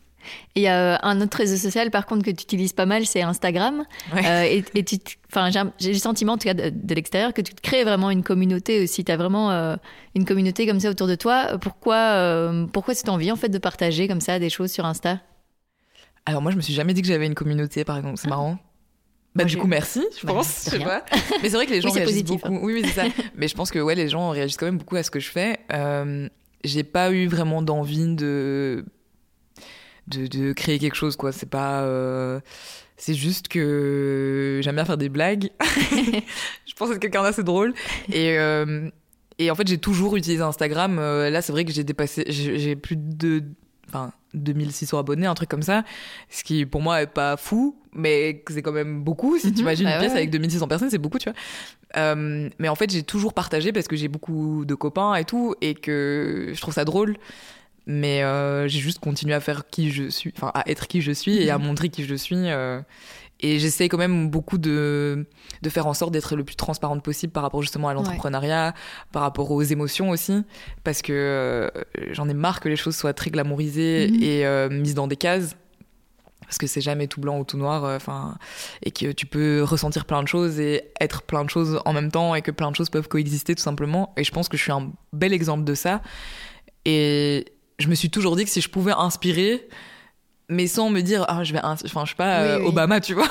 Et il y a euh, un autre réseau social, par contre, que tu utilises pas mal, c'est Instagram. Ouais. Euh, et, et tu, te- enfin, j'ai le sentiment, en tout cas de, de l'extérieur, que tu te crées vraiment une communauté aussi. Tu as vraiment euh, une communauté comme ça autour de toi. Pourquoi, euh, pourquoi cette envie, en fait, de partager comme ça des choses sur Insta? Alors moi, je me suis jamais dit que j'avais une communauté, par exemple. C'est marrant. Bah, Moi, du coup, merci, je Bah, pense. c'est Je sais rien. pas. Mais c'est vrai que les <laughs> gens Oui, réagissent positif, hein. beaucoup. Oui, oui, c'est ça. <laughs> Mais je pense que ouais, les gens réagissent quand même beaucoup à ce que je fais. Euh, j'ai pas eu vraiment d'envie de... de de créer quelque chose, quoi. C'est pas. euh, C'est juste que j'aime bien faire des blagues. <laughs> <laughs> je pense être quelqu'un d'assez drôle. Et, euh, et en fait, j'ai toujours utilisé Instagram. Euh, là, c'est vrai que j'ai dépassé. J'ai plus de. Enfin, 2600 abonnés, un truc comme ça. Ce qui, pour moi, est pas fou, mais c'est quand même beaucoup. Si Mhm. tu imagines Bah une ouais, pièce ouais. avec 2600 personnes, c'est beaucoup, tu vois. Euh, mais en fait, j'ai toujours partagé parce que j'ai beaucoup de copains et tout, et que je trouve ça drôle. Mais euh, j'ai juste continué à faire qui je suis, enfin à être qui je suis et à Mhm. montrer qui je suis. euh, et j'essaie quand même beaucoup de, de faire en sorte d'être le plus transparente possible par rapport justement à l'entrepreneuriat, par rapport aux émotions aussi, parce que euh, j'en ai marre que les choses soient très glamourisées Mhm. et mises dans des cases. Parce que c'est jamais tout blanc ou tout noir, euh, enfin, et que tu peux ressentir plein de choses et être plein de choses en même temps, et que plein de choses peuvent coexister tout simplement. Et je pense que je suis un bel exemple de ça. Et je me suis toujours dit que si je pouvais inspirer, mais sans me dire, ah, je vais, enfin, je sais pas, Oui, euh, oui. Obama, tu vois.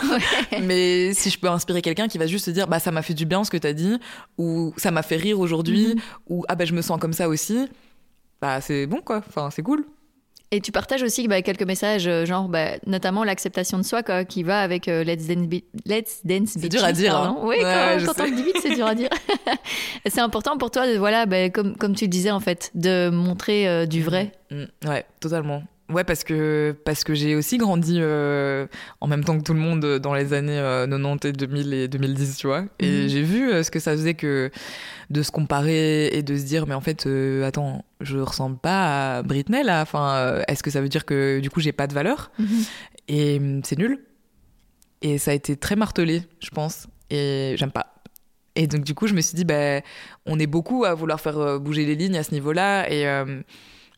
Ouais. <laughs> mais si je peux inspirer quelqu'un qui va juste se dire, bah, ça m'a fait du bien ce que t'as dit, ou ça m'a fait rire aujourd'hui, Mhm. ou ah, bah, je me sens comme ça aussi, bah, c'est bon, quoi. Enfin, c'est cool. Et tu partages aussi bah, quelques messages, euh, genre bah, notamment l'acceptation de soi, quoi, qui va avec euh, Let's Dance, Be- Let's Dance C'est dur à dire, hein. Oui, Ouais, quand, quand on le dit vite, c'est dur à dire. <laughs> <laughs> c'est important pour toi, de, voilà, bah, comme, comme tu le disais, en fait, de montrer euh, du vrai. Mm, ouais, totalement. Ouais, parce que, parce que j'ai aussi grandi euh, en même temps que tout le monde euh, dans les années euh, 90 et 2000 et 2010, tu vois. Et Mhm. j'ai vu euh, ce que ça faisait que de se comparer et de se dire, mais en fait, euh, attends, je ressemble pas à Britney là. Enfin, euh, est-ce que ça veut dire que du coup j'ai pas de valeur? Et hum, c'est nul. Et ça a été très martelé, je pense. Et j'aime pas. Et donc, du coup, je me suis dit, bah, on est beaucoup à vouloir faire euh, bouger les lignes à ce niveau-là. Et, euh,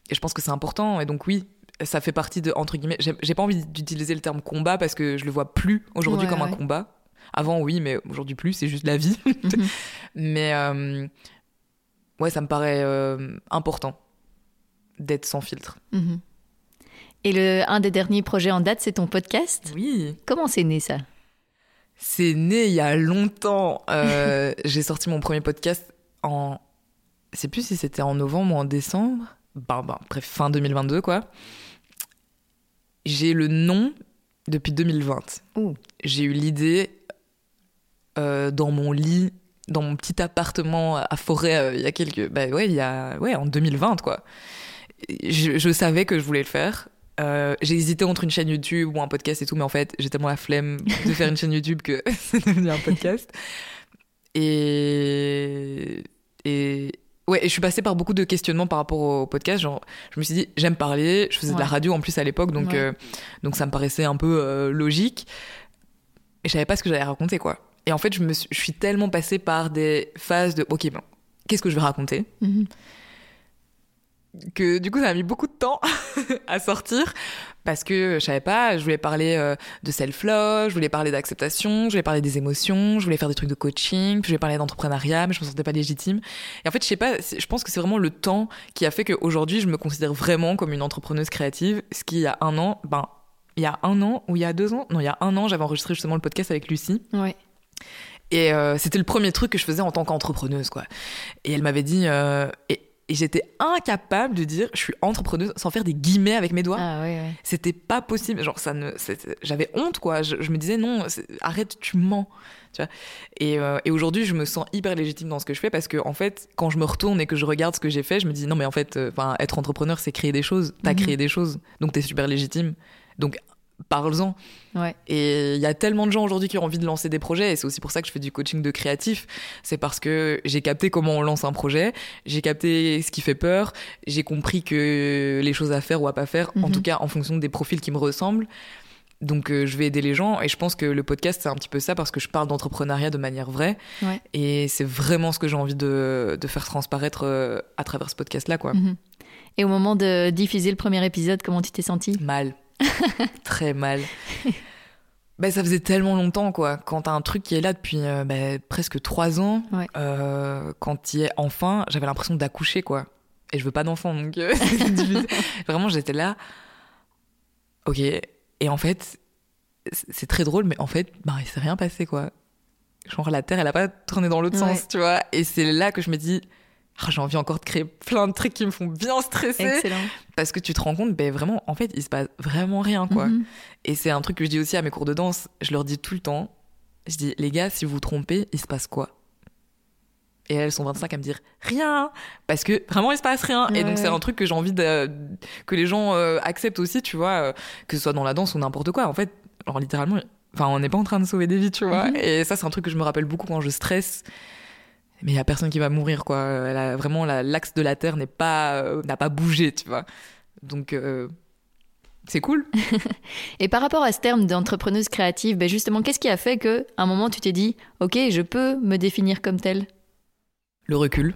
et je pense que c'est important. Et donc, oui, ça fait partie de, entre guillemets, j'ai pas envie d'utiliser le terme combat parce que je le vois plus aujourd'hui Ouais, comme un combat. Avant, oui, mais aujourd'hui plus, c'est juste la vie. <laughs> Mhm. mais euh, ouais, ça me paraît euh, important d'être sans filtre. Mhm. Et le, un des derniers projets en date, c'est ton podcast. Oui. Comment c'est né ça? C'est né il y a longtemps. Euh, <laughs> j'ai sorti mon premier podcast en. Je sais plus si c'était en novembre ou en décembre. Ben, ben, bref, fin 2022, quoi. J'ai le nom depuis 2020. Ouh. J'ai eu l'idée euh, dans mon lit, dans mon petit appartement à Forêt, euh, il y a quelques. Bah ouais, il y a. Ouais, en 2020, quoi. Je, je savais que je voulais le faire. Euh, j'ai hésité entre une chaîne YouTube ou un podcast et tout, mais en fait, j'ai tellement la flemme de faire une chaîne YouTube que <laughs> c'est devenu un podcast. Et, et ouais, et je suis passée par beaucoup de questionnements par rapport au podcast. Genre, je me suis dit, j'aime parler. Je faisais de la radio en plus à l'époque, donc Ouais. euh, donc ça me paraissait un peu euh, logique. Et je savais pas ce que j'allais raconter, quoi. Et en fait, je me suis, je suis tellement passée par des phases de, ok, bon, qu'est-ce que je vais raconter? Mhm. que du coup ça a mis beaucoup de temps <laughs> à sortir parce que je savais pas, je voulais parler euh, de self-love, je voulais parler d'acceptation, je voulais parler des émotions, je voulais faire des trucs de coaching, je voulais parler d'entrepreneuriat, mais je me sentais pas légitime. Et en fait, je sais pas, je pense que c'est vraiment le temps qui a fait qu'aujourd'hui, je me considère vraiment comme une entrepreneuse créative, ce qui il y a un an, ben il y a un an ou il y a deux ans, non il y a un an, j'avais enregistré justement le podcast avec Lucie. Ouais. Et euh, c'était le premier truc que je faisais en tant qu'entrepreneuse, quoi. Et elle m'avait dit, euh, et, et j'étais incapable de dire je suis entrepreneuse sans faire des guillemets avec mes doigts. Ah. C'était pas possible. Genre, ça ne, j'avais honte, quoi. Je, je me disais non, arrête, tu mens. Tu vois. Et, euh, et aujourd'hui, je me sens hyper légitime dans ce que je fais parce que, en fait, quand je me retourne et que je regarde ce que j'ai fait, je me dis non, mais en fait, euh, être entrepreneur, c'est créer des choses. T'as Mhm. créé des choses. Donc, t'es super légitime. Donc, parle-en. Ouais. Et il y a tellement de gens aujourd'hui qui ont envie de lancer des projets, et c'est aussi pour ça que je fais du coaching de créatif. C'est parce que j'ai capté comment on lance un projet, j'ai capté ce qui fait peur, j'ai compris que les choses à faire ou à pas faire, en Mhm. tout cas en fonction des profils qui me ressemblent. Donc euh, je vais aider les gens, et je pense que le podcast c'est un petit peu ça parce que je parle d'entrepreneuriat de manière vraie, Ouais. et c'est vraiment ce que j'ai envie de, de faire transparaître euh, à travers ce podcast-là, quoi. Mhm. Et au moment de diffuser le premier épisode, comment tu t'es sentie? Mal. <laughs> Très mal. Ben, ça faisait tellement longtemps, quoi. Quand t'as un truc qui est là depuis euh, ben, presque trois ans, Ouais. euh, quand il est enfin, j'avais l'impression d'accoucher, quoi. Et je veux pas d'enfant, donc euh. <laughs> Vraiment, j'étais là. Ok. Et en fait, c'est très drôle, mais en fait, ben, il s'est rien passé, quoi. Genre, la Terre, elle a pas tourné dans l'autre Ouais. sens, tu vois. Et c'est là que je me dis, ah, j'ai envie encore de créer plein de trucs qui me font bien stresser. Excellent. Parce que tu te rends compte, ben vraiment, en fait, il se passe vraiment rien, quoi. Mhm. Et c'est un truc que je dis aussi à mes cours de danse. Je leur dis tout le temps. Je dis, les gars, si vous vous trompez, il se passe quoi? Et elles sont 25 à me dire rien parce que vraiment il se passe rien. et donc c'est un truc que j'ai envie de, que les gens euh, acceptent aussi, tu vois, euh, que ce soit dans la danse ou n'importe quoi. En fait, genre littéralement, enfin on n'est pas en train de sauver des vies, tu vois. Mhm. Et ça c'est un truc que je me rappelle beaucoup quand je stresse. Mais il y a personne qui va mourir, quoi. Elle a- vraiment la- l'axe de la terre n'est pas euh, n'a pas bougé, tu vois. Donc euh, c'est cool. <laughs> Et par rapport à ce terme d'entrepreneuse créative, ben justement, qu'est-ce qui a fait que, à un moment, tu t'es dit, ok, je peux me définir comme telle Le recul.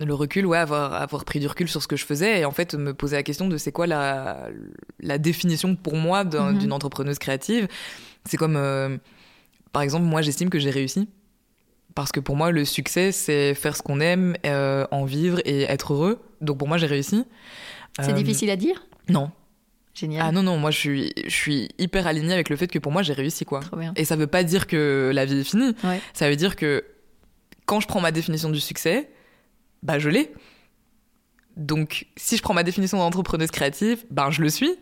Le recul, ouais, avoir, avoir pris du recul sur ce que je faisais et en fait me poser la question de c'est quoi la, la définition pour moi Mhm. d'une entrepreneuse créative. C'est comme, euh, par exemple, moi j'estime que j'ai réussi. Parce que pour moi, le succès, c'est faire ce qu'on aime, euh, en vivre et être heureux. Donc pour moi, j'ai réussi. C'est Euh, difficile à dire? Non. Génial. Ah non, non, moi je suis, je suis hyper alignée avec le fait que pour moi, j'ai réussi, quoi. Trop bien. Et ça veut pas dire que la vie est finie. Ouais. Ça veut dire que quand je prends ma définition du succès, bah je l'ai. Donc si je prends ma définition d'entrepreneuse créative, ben je le suis.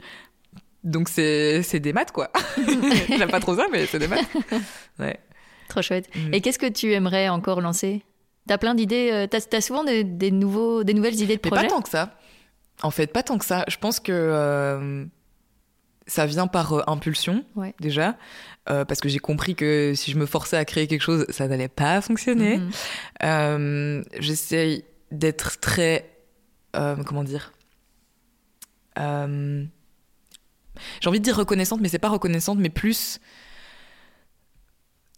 Donc c'est c'est des maths quoi. <laughs> J'aime pas trop ça mais c'est des maths. Ouais. Trop chouette. Mm. Et qu'est-ce que tu aimerais encore lancer? T'as plein d'idées, euh, t'as as souvent des, des nouveaux, des nouvelles idées de Mais projets? pas tant que ça. En fait, pas tant que ça. Je pense que euh, ça vient par euh, impulsion, Ouais. déjà. Euh, parce que j'ai compris que si je me forçais à créer quelque chose, ça n'allait pas fonctionner. Mhm. Euh, J'essaye d'être très. comment dire? J'ai envie de dire reconnaissante, mais c'est pas reconnaissante, mais plus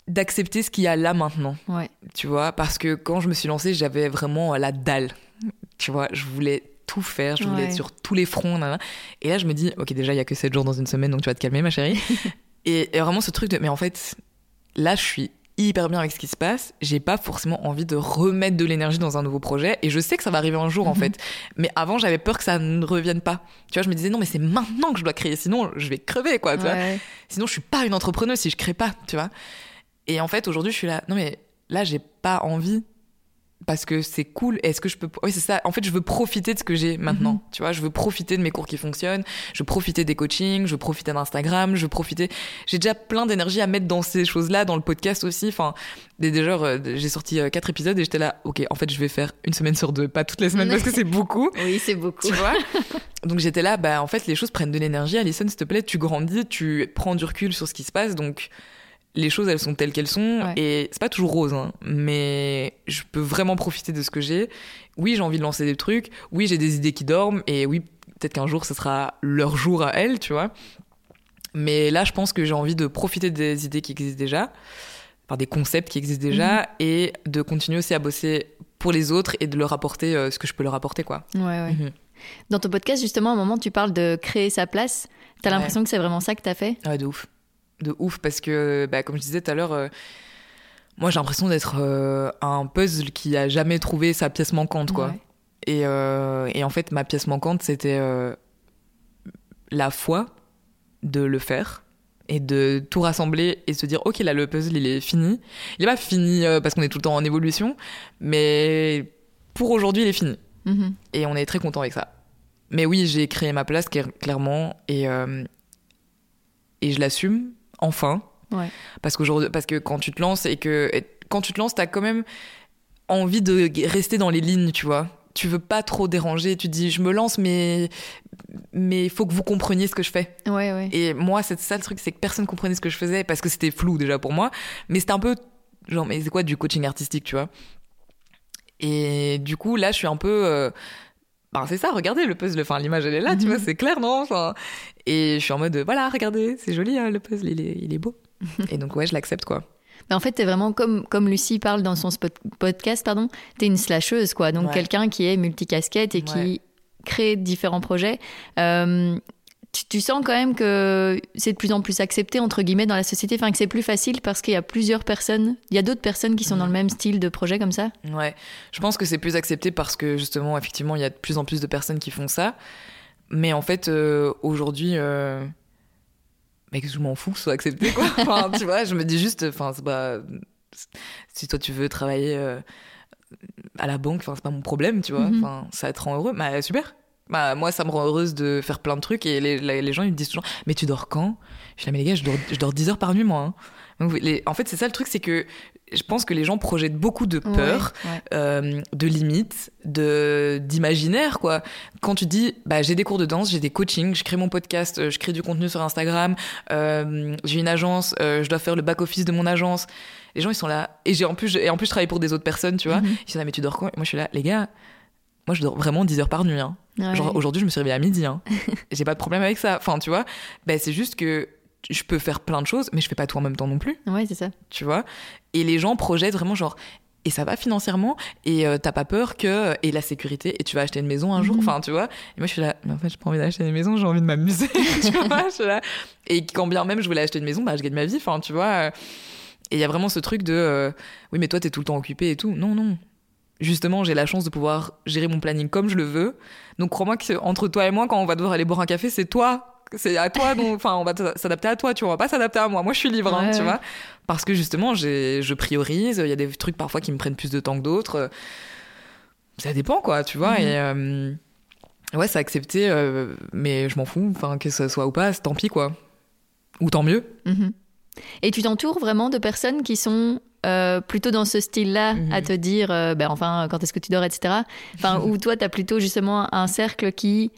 d'accepter ce qu'il y a là maintenant Ouais. tu vois, parce que quand je me suis lancée, j'avais vraiment la dalle, tu vois, je voulais tout faire, je voulais Ouais. être sur tous les fronts, et là je me dis, ok, déjà il y a que 7 jours dans une semaine, donc tu vas te calmer ma chérie, <laughs> et, et vraiment ce truc de, mais en fait, là je suis hyper bien avec ce qui se passe, j'ai pas forcément envie de remettre de l'énergie dans un nouveau projet, et je sais que ça va arriver un jour en Mhm. fait, mais avant j'avais peur que ça ne revienne pas, tu vois, je me disais, non mais c'est maintenant que je dois créer, sinon je vais crever, quoi, tu vois. Ouais. Sinon, je suis pas une entrepreneuse si je crée pas, tu vois. Et en fait, aujourd'hui, je suis là. Non, mais là, j'ai pas envie parce que c'est cool. Est-ce que je peux. Oui, c'est ça. En fait, je veux profiter de ce que j'ai maintenant. Mhm. Tu vois, je veux profiter de mes cours qui fonctionnent. Je veux profiter des coachings. Je veux profiter d'Instagram. Je veux profiter. J'ai déjà plein d'énergie à mettre dans ces choses-là, dans le podcast aussi. Enfin, déjà, euh, j'ai sorti euh, quatre épisodes et j'étais là. Ok, en fait, je vais faire une semaine sur deux, pas toutes les semaines parce que c'est beaucoup. <laughs> Oui, c'est beaucoup. Tu vois? Donc j'étais là, bah en fait les choses prennent de l'énergie. Alison, s'il te plaît, tu grandis, tu prends du recul sur ce qui se passe. Donc les choses, elles sont telles qu'elles sont. Ouais. Et c'est pas toujours rose, hein, mais je peux vraiment profiter de ce que j'ai. Oui, j'ai envie de lancer des trucs. Oui, j'ai des idées qui dorment. Et oui, peut-être qu'un jour, ce sera leur jour à elles, tu vois. Mais là, je pense que j'ai envie de profiter des idées qui existent déjà, enfin des concepts qui existent déjà, et de continuer aussi à bosser pour les autres et de leur apporter euh, ce que je peux leur apporter, quoi. Ouais, ouais. Mhm. Dans ton podcast, justement, à un moment, tu parles de créer sa place. T'as l'impression que c'est vraiment ça que t'as fait? Ouais, de ouf. De ouf, parce que, bah, comme je disais tout à l'heure, euh, moi j'ai l'impression d'être euh, un puzzle qui a jamais trouvé sa pièce manquante, quoi. Ouais. Et, euh, et en fait, ma pièce manquante, c'était la foi de le faire et de tout rassembler et se dire, ok, là, le puzzle, il est fini. Il est pas fini parce qu'on est tout le temps en évolution, mais pour aujourd'hui, il est fini. Mhm. Et on est très content avec ça. Mais oui, j'ai créé ma place clair- clairement et, euh, et je l'assume enfin. Ouais. Parce, parce que quand tu te lances et que et quand tu te lances, t'as quand même envie de rester dans les lignes, tu vois. Tu veux pas trop déranger. Tu te dis, je me lance, mais mais il faut que vous compreniez ce que je fais. Ouais, ouais. Et moi, c'est ça le truc, c'est que personne comprenait ce que je faisais parce que c'était flou déjà pour moi. Mais c'était un peu genre, mais c'est quoi du coaching artistique, tu vois? Et du coup, là, je suis un peu. euh, Ben, c'est ça, regardez le puzzle, enfin l'image elle est là, tu Mhm. vois, c'est clair, non enfin, Et je suis en mode, voilà, regardez, c'est joli, hein, le puzzle, il est, il est beau. <laughs> et donc, ouais, je l'accepte, quoi. Mais en fait, t'es vraiment comme, comme Lucie parle dans son podcast, pardon, t'es une slasheuse, quoi. Donc Ouais. quelqu'un qui est multicasquette et qui crée différents projets. Euh, tu, tu sens quand même que c'est de plus en plus accepté, entre guillemets, dans la société, enfin que c'est plus facile parce qu'il y a plusieurs personnes, il y a d'autres personnes qui sont dans le même style de projet comme ça. Ouais, je pense que c'est plus accepté parce que justement, effectivement, il y a de plus en plus de personnes qui font ça. Mais en fait, euh, aujourd'hui, euh... je m'en fous que ce soit accepté, quoi. <laughs> Enfin, tu vois, je me dis juste, enfin, c'est pas. Si toi tu veux travailler euh, à la banque, enfin, c'est pas mon problème, tu vois. Mhm. Enfin, ça te rend heureux. Bah, super. Bah, moi, ça me rend heureuse de faire plein de trucs et les, les, les gens ils me disent toujours, mais tu dors quand? Je suis là, mais les gars, je dors, je dors 10 heures par nuit, moi. hein. Les- en fait, c'est ça le truc, c'est que je pense que les gens projettent beaucoup de peur, Ouais, ouais. euh, de limites, de d'imaginaire quoi. Quand tu dis bah j'ai des cours de danse, j'ai des coachings, je crée mon podcast, euh, je crée du contenu sur Instagram, euh, j'ai une agence, euh, je dois faire le back office de mon agence. Les gens ils sont là et j'ai en plus je- et en plus je travaille pour des autres personnes, tu vois. Mhm. Ils sont là mais tu dors quand? Et Moi je suis là les gars. Moi je dors vraiment 10 heures par nuit hein. Ouais. Genre aujourd'hui je me suis réveillée à midi hein. <laughs> j'ai pas de problème avec ça. Enfin tu vois, ben c'est juste que je peux faire plein de choses mais je fais pas tout en même temps non plus Ouais, c'est ça. tu vois? Et les gens projettent vraiment genre et ça va financièrement? Et euh, t'as pas peur que et la sécurité et tu vas acheter une maison un jour? Mhm. enfin tu vois? Et moi je suis là mais en fait j'ai pas envie d'acheter une maison j'ai envie de m'amuser <laughs> tu vois? Je suis là et quand bien même je voulais acheter une maison bah je gagne ma vie enfin tu vois? Et il y a vraiment ce truc de euh, oui mais toi t'es tout le temps occupé et tout non non justement j'ai la chance de pouvoir gérer mon planning comme je le veux. Donc crois-moi que entre toi et moi quand on va devoir aller boire un café c'est toi c'est à toi donc <laughs> enfin on va s'adapter à toi tu vois. On va pas s'adapter à moi. Moi je suis libre hein, tu vois. Parce que justement je priorise il y a des trucs parfois qui me prennent plus de temps que d'autres. Ça dépend quoi tu vois. Mhm. et euh, ouais c'est accepté euh, mais je m'en fous enfin que ce soit ou pas tant pis quoi. Ou tant mieux. Mhm. Et tu t'entoures vraiment de personnes qui sont euh, plutôt dans ce style-là, Mhm. à te dire, euh, ben enfin, quand est-ce que tu dors, etc. Enfin, <laughs> ou toi, tu as plutôt justement un cercle qui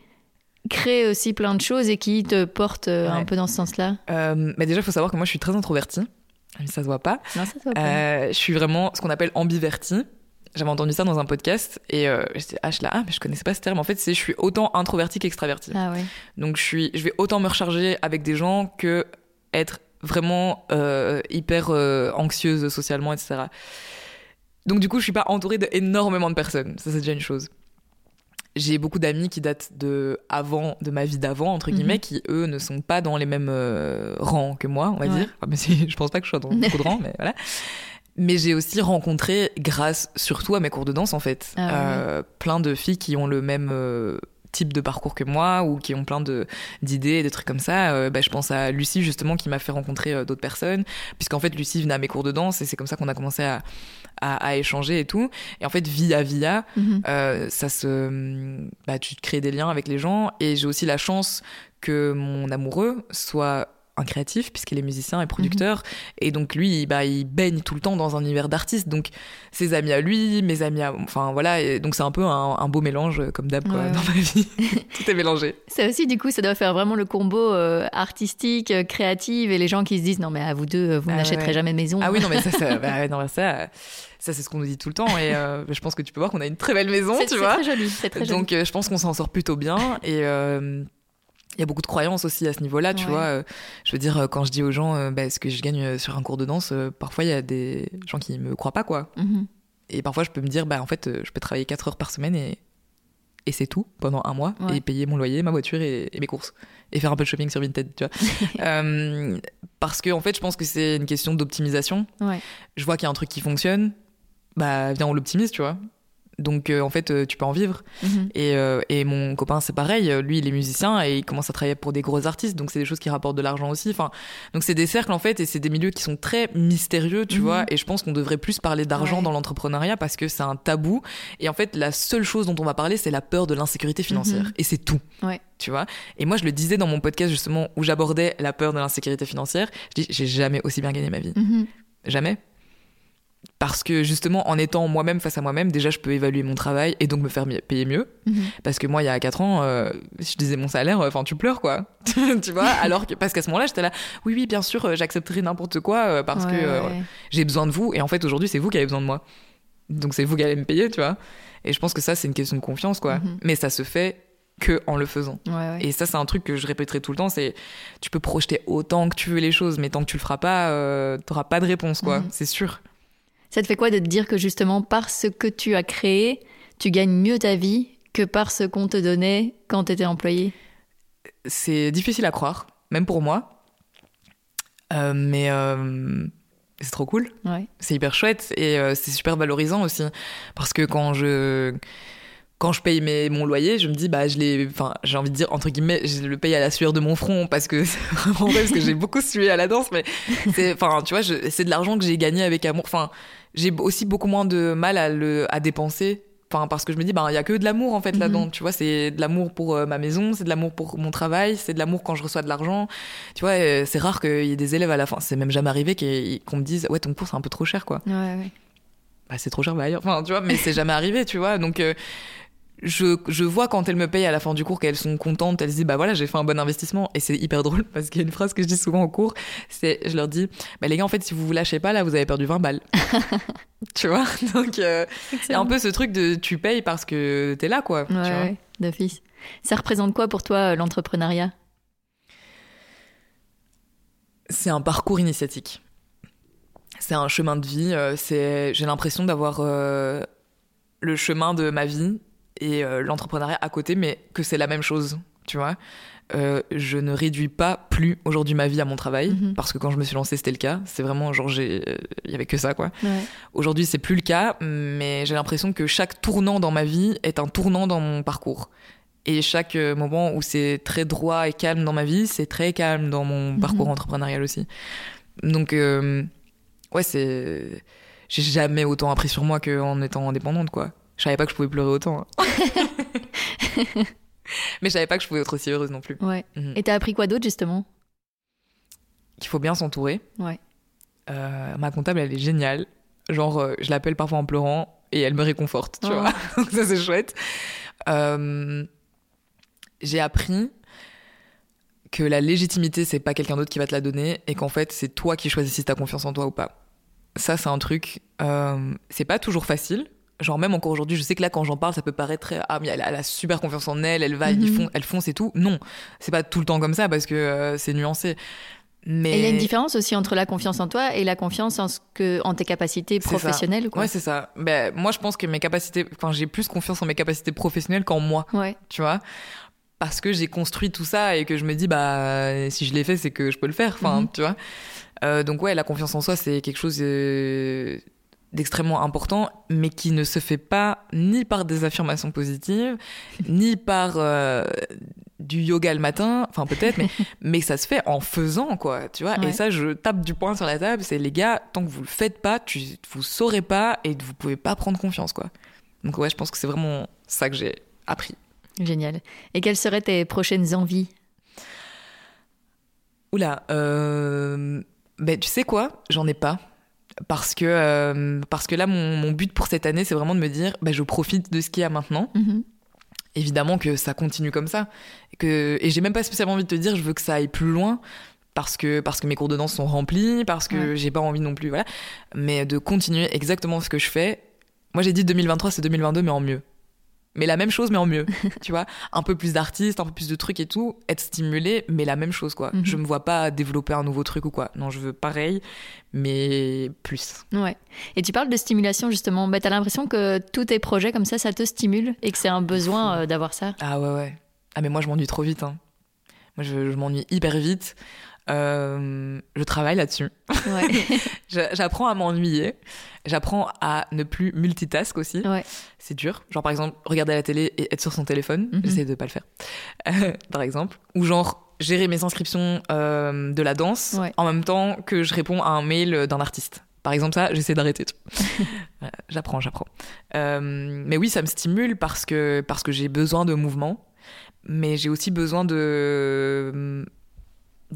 crée aussi plein de choses et qui te porte euh, un peu dans ce sens-là. Mais déjà il faut savoir que moi je suis très introvertie mais ça se voit pas Non, ça se voit pas. Je suis vraiment ce qu'on appelle ambivertie. J'avais entendu ça dans un podcast et euh, j'étais ah, je là, ah mais je connaissais pas ce terme. En fait, c'est je suis autant introvertie qu'extravertie. Ah ouais. Donc je suis, je vais autant me recharger avec des gens que être vraiment euh, hyper euh, anxieuse socialement, etc. Donc du coup, je suis pas entourée d'énormément de personnes. Ça c'est déjà une chose. J'ai beaucoup d'amis qui datent de avant, de ma vie d'avant entre Mhm. guillemets, qui eux ne sont pas dans les mêmes euh, rangs que moi, on va Ouais. dire. Enfin, mais si, <laughs> je pense pas que je sois dans <laughs> beaucoup de rangs, mais voilà. Mais j'ai aussi rencontré, grâce surtout à mes cours de danse en fait, Ah plein de filles qui ont le même euh, type de parcours que moi ou qui ont plein de d'idées, des trucs comme ça. Euh, bah, je pense à Lucie justement qui m'a fait rencontrer euh, d'autres personnes, puisqu'en fait Lucie venait à mes cours de danse et c'est comme ça qu'on a commencé à, à, à échanger et tout. Et en fait via via, Mhm. euh, ça se, bah, tu te crées des liens avec les gens et j'ai aussi la chance que mon amoureux soit un créatif puisqu'il est musicien et producteur. Et donc lui bah il baigne tout le temps dans un univers d'artistes. Donc ses amis à lui mes amis à enfin voilà. Et donc c'est un peu un, un beau mélange euh, comme d'hab quoi Ouais, dans ma vie. <laughs> Tout est mélangé. Ça aussi, du coup, ça doit faire vraiment le combo euh, artistique, euh, créatif et les gens qui se disent non, mais à vous deux, vous Ah n'achèterez ouais. jamais maison. ah oui non mais ça ça <laughs> bah, non, ça ça c'est ce qu'on nous dit tout le temps. Et euh, je pense que tu peux voir qu'on a une très belle maison tu c'est vois. très joli. C'est très. Donc je pense qu'on s'en sort plutôt bien. Et euh, il y a beaucoup de croyances aussi à ce niveau-là, tu Ouais. vois. euh, je veux dire, euh, quand je dis aux gens euh, bah, ce que je gagne sur un cours de danse, parfois il y a des gens qui me croient pas, quoi. Mhm. Et parfois, je peux me dire, bah, en fait, je peux travailler 4 heures par semaine et, et c'est tout pendant un mois Ouais. et payer mon loyer, ma voiture et, et mes courses. Et faire un peu de shopping sur Vinted, tu vois. <laughs> Euh, parce que, en fait, je pense que c'est une question d'optimisation. Ouais. Je vois qu'il y a un truc qui fonctionne, bah, viens, on l'optimise, tu vois. Donc, euh, en fait, euh, tu peux en vivre. Mhm. Et, euh, et mon copain, c'est pareil. Lui, il est musicien et il commence à travailler pour des gros artistes. Donc, c'est des choses qui rapportent de l'argent aussi. Enfin, donc, c'est des cercles, en fait, et c'est des milieux qui sont très mystérieux, tu Mhm. vois. Et je pense qu'on devrait plus parler d'argent Ouais. dans l'entrepreneuriat parce que c'est un tabou. Et en fait, la seule chose dont on va parler, c'est la peur de l'insécurité financière. Mhm. Et c'est tout. Ouais. Tu vois. Et moi, je le disais dans mon podcast, justement, où j'abordais la peur de l'insécurité financière. Je dis, j'ai jamais aussi bien gagné ma vie. Mhm. Jamais. Parce que justement, en étant moi-même face à moi-même, déjà, je peux évaluer mon travail et donc me faire payer mieux. Mhm. Parce que moi, il y a 4 ans, euh, si je disais mon salaire, enfin, tu pleures, quoi. <laughs> tu vois <laughs> Alors que, parce qu'à ce moment-là, j'étais là, oui, oui, bien sûr, euh, j'accepterai n'importe quoi euh, parce Ouais, que euh, ouais. j'ai besoin de vous. Et en fait, aujourd'hui, c'est vous qui avez besoin de moi. Donc, c'est vous qui allez me payer, tu vois. Et je pense que ça, c'est une question de confiance, quoi. Mhm. Mais ça se fait que en le faisant. Ouais. Et ça, c'est un truc que je répéterai tout le temps, c'est tu peux projeter autant que tu veux les choses, mais tant que tu le feras pas, euh, t'auras pas de réponse, quoi. Mhm. C'est sûr. Ça te fait quoi de te dire que justement, par ce que tu as créé, tu gagnes mieux ta vie que par ce qu'on te donnait quand tu étais employé? C'est difficile à croire, même pour moi. Euh, mais euh, c'est trop cool. Ouais. C'est hyper chouette et euh, c'est super valorisant aussi. Parce que quand je, quand je paye mes, mon loyer, je me dis, bah, je l'ai, enfin, j'ai envie de dire, entre guillemets, je le paye à la sueur de mon front parce que <laughs> c'est vraiment vrai, parce que j'ai beaucoup sué à la danse, mais c'est, enfin, tu vois, c'est de l'argent que j'ai gagné avec amour. Enfin, j'ai aussi beaucoup moins de mal à le, à dépenser. Enfin, parce que je me dis, bah, il y a que de l'amour, en fait, Mhm. là-dedans. Tu vois, c'est de l'amour pour euh, ma maison, c'est de l'amour pour mon travail, c'est de l'amour quand je reçois de l'argent. Tu vois, euh, c'est rare qu'il y ait des élèves à la fin. C'est même jamais arrivé qu'on me dise, ouais, ton cours, c'est un peu trop cher, quoi Ouais, ouais. bah, c'est trop cher, bah ailleurs. Enfin, tu vois, mais c'est jamais arrivé, tu vois. Donc, euh, je, je vois quand elles me payent à la fin du cours qu'elles sont contentes, elles se disent, bah voilà, j'ai fait un bon investissement. Et c'est hyper drôle parce qu'il y a une phrase que je dis souvent au cours, c'est, je leur dis, bah les gars, en fait, si vous vous lâchez pas, là, vous avez perdu 20 balles. <laughs> tu vois? Donc, euh, c'est un peu ce truc de tu payes parce que t'es là, quoi. Ouais, ouais, d'office. Ça représente quoi pour toi euh, l'entrepreneuriat? C'est un parcours initiatique. C'est un chemin de vie. euh, c'est, j'ai l'impression d'avoir euh, le chemin de ma vie et euh, l'entrepreneuriat à côté, mais que c'est la même chose, tu vois. Euh, je ne réduis pas plus aujourd'hui ma vie à mon travail Mhm. parce que quand je me suis lancée c'était le cas c'est vraiment genre j'ai euh, il y avait que ça quoi Ouais. aujourd'hui c'est plus le cas mais j'ai l'impression que chaque tournant dans ma vie est un tournant dans mon parcours et chaque euh, moment où c'est très droit et calme dans ma vie c'est très calme dans mon Mhm. parcours entrepreneurial aussi donc euh, ouais c'est j'ai jamais autant appris sur moi qu'en étant indépendante quoi je savais pas que je pouvais pleurer autant hein. <laughs> mais je savais pas que je pouvais être aussi heureuse non plus Ouais. Mhm. Et t'as appris quoi d'autre justement? Qu'il faut bien s'entourer. Ouais. Euh, ma comptable, elle est géniale. Genre, euh, je l'appelle parfois en pleurant et elle me réconforte, tu Oh. vois. <laughs> Donc ça, c'est chouette. Euh, J'ai appris que la légitimité, c'est pas quelqu'un d'autre qui va te la donner et qu'en fait, c'est toi qui choisis si t'as confiance en toi ou pas. Ça, c'est un truc. c'est pas toujours facile. Genre, même encore aujourd'hui, je sais que là, quand j'en parle, ça peut paraître. Ah, mais elle, a- elle a super confiance en elle, elle va, elle, y Mhm. fon- elle fonce et tout. Non, c'est pas tout le temps comme ça parce que euh, c'est nuancé. Mais... Et il y a une différence aussi entre la confiance en toi et la confiance en, ce que, en tes capacités professionnelles. Quoi. Ouais, c'est ça. Ben, moi, je pense que mes capacités, enfin, j'ai plus confiance en mes capacités professionnelles qu'en moi, Ouais. tu vois? Parce que j'ai construit tout ça et que je me dis, bah, si je l'ai fait, c'est que je peux le faire, enfin, Mhm. tu vois? Euh, donc, ouais, la confiance en soi, c'est quelque chose euh, d'extrêmement important, mais qui ne se fait pas ni par des affirmations positives, <laughs> ni par euh, du yoga le matin, enfin, peut-être, mais, <laughs> mais ça se fait en faisant, quoi, tu vois. Ouais. Et ça, je tape du poing sur la table, c'est les gars, tant que vous le faites pas, tu, vous saurez pas et vous pouvez pas prendre confiance, quoi. Donc, ouais, je pense que c'est vraiment ça que j'ai appris. Génial. Et quelles seraient tes prochaines envies? Oula, euh, ben, tu sais quoi? J'en ai pas. Parce que, euh, parce que là, mon, mon but pour cette année, c'est vraiment de me dire, ben, je profite de ce qu'il y a maintenant. Mhm. Évidemment que ça continue comme ça. Et, que, et j'ai même pas spécialement envie de te dire, je veux que ça aille plus loin. Parce que, parce que mes cours de danse sont remplis, parce que Ouais. j'ai pas envie non plus, voilà. Mais de continuer exactement ce que je fais. Moi, j'ai dit 2023, c'est 2022, mais en mieux. Mais la même chose, mais en mieux. <laughs> tu vois, un peu plus d'artistes, un peu plus de trucs et tout, être stimulé, mais la même chose, quoi. Mhm. Je me vois pas développer un nouveau truc ou quoi. Non, je veux pareil, mais plus. Ouais. Et tu parles de stimulation justement. Bah, t'as l'impression que tous tes projets comme ça, ça te stimule et que c'est un besoin euh, d'avoir ça. Ah ouais, ouais. Ah, mais moi, je m'ennuie trop vite. Hein. Moi, je, je m'ennuie hyper vite. Euh, je travaille là-dessus. Ouais. <laughs> J'apprends à m'ennuyer. J'apprends à ne plus multitask aussi. ouais. C'est dur. Genre, par exemple, regarder la télé et être sur son téléphone. Mhm. J'essaie de pas le faire. Euh, par exemple. Ou genre, gérer mes inscriptions euh, de la danse Ouais. en même temps que je réponds à un mail d'un artiste. Par exemple, ça, j'essaie d'arrêter. tout. Voilà, <laughs> j'apprends, j'apprends. Euh, mais oui, ça me stimule parce que, parce que j'ai besoin de mouvement. Mais j'ai aussi besoin de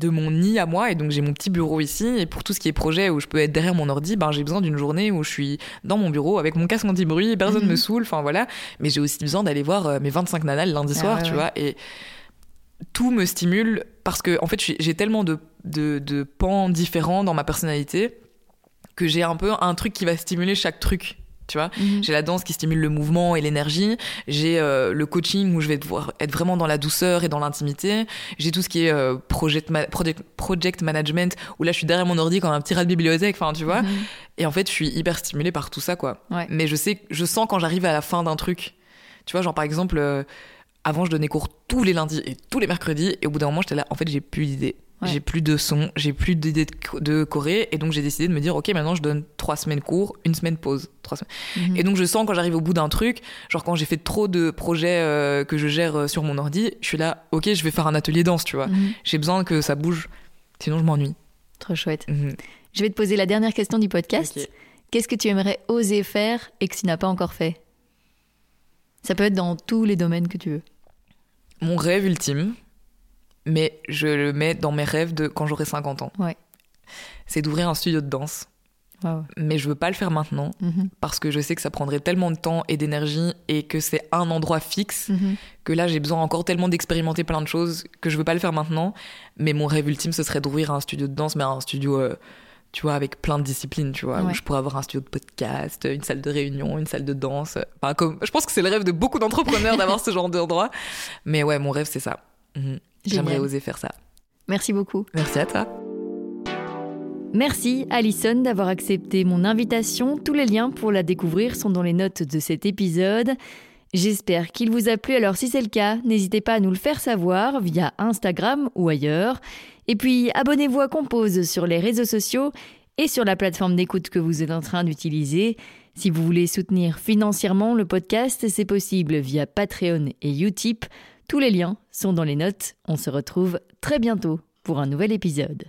de mon nid à moi et donc j'ai mon petit bureau ici et pour tout ce qui est projet où je peux être derrière mon ordi ben j'ai besoin d'une journée où je suis dans mon bureau avec mon casque anti-bruit personne Mhm. me saoule enfin voilà mais j'ai aussi besoin d'aller voir euh, mes 25 nanas le lundi Ah soir ouais, tu ouais. vois et tout me stimule parce que en fait j'ai tellement de, de, de pans différents dans ma personnalité que j'ai un peu un truc qui va stimuler chaque truc tu vois Mhm. j'ai la danse qui stimule le mouvement et l'énergie. J'ai euh, le coaching où je vais devoir être vraiment dans la douceur et dans l'intimité. J'ai tout ce qui est euh, project, ma- project, project management où là je suis derrière mon ordi comme un petit rat de bibliothèque. Enfin, tu vois. Mhm. Et en fait, je suis hyper stimulée par tout ça, quoi. Ouais. Mais je sais, je sens quand j'arrive à la fin d'un truc. Tu vois, genre par exemple, euh, avant je donnais cours tous les lundis et tous les mercredis et au bout d'un moment j'étais là, en fait j'ai plus d'idées. Ouais. J'ai plus de son, j'ai plus d'idées de, de choré et donc j'ai décidé de me dire ok maintenant je donne trois semaines cours, une semaine pause, trois semaines. Mhm. Et donc je sens quand j'arrive au bout d'un truc, genre quand j'ai fait trop de projets euh, que je gère euh, sur mon ordi, je suis là, ok, je vais faire un atelier danse, tu vois. Mhm. J'ai besoin que ça bouge, sinon je m'ennuie. Trop chouette. Mhm. Je vais te poser la dernière question du podcast. Qu'est-ce que tu aimerais oser faire et que tu n'as pas encore fait? Ça peut être dans tous les domaines que tu veux. Mon rêve ultime, mais je le mets dans mes rêves de quand j'aurai 50 ans. Ouais. C'est d'ouvrir un studio de danse. Mais je veux pas le faire maintenant Mhm. parce que je sais que ça prendrait tellement de temps et d'énergie et que c'est un endroit fixe Mhm. que là j'ai besoin encore tellement d'expérimenter plein de choses que je veux pas le faire maintenant. Mais mon rêve ultime ce serait d'ouvrir un studio de danse, mais un studio, euh, tu vois, avec plein de disciplines, tu vois, Ouais. où je pourrais avoir un studio de podcast, une salle de réunion, une salle de danse. Enfin, comme, je pense que c'est le rêve de beaucoup d'entrepreneurs <laughs> d'avoir ce genre d'endroit. Mais ouais, mon rêve c'est ça. Mhm. J'aimerais oser faire ça. Merci beaucoup. Merci à toi. Merci Alison d'avoir accepté mon invitation. Tous les liens pour la découvrir sont dans les notes de cet épisode. J'espère qu'il vous a plu. Alors si c'est le cas, n'hésitez pas à nous le faire savoir via Instagram ou ailleurs. Et puis abonnez-vous à Compose sur les réseaux sociaux et sur la plateforme d'écoute que vous êtes en train d'utiliser. Si vous voulez soutenir financièrement le podcast, c'est possible via Patreon et Utip. Tous les liens sont dans les notes. On se retrouve très bientôt pour un nouvel épisode.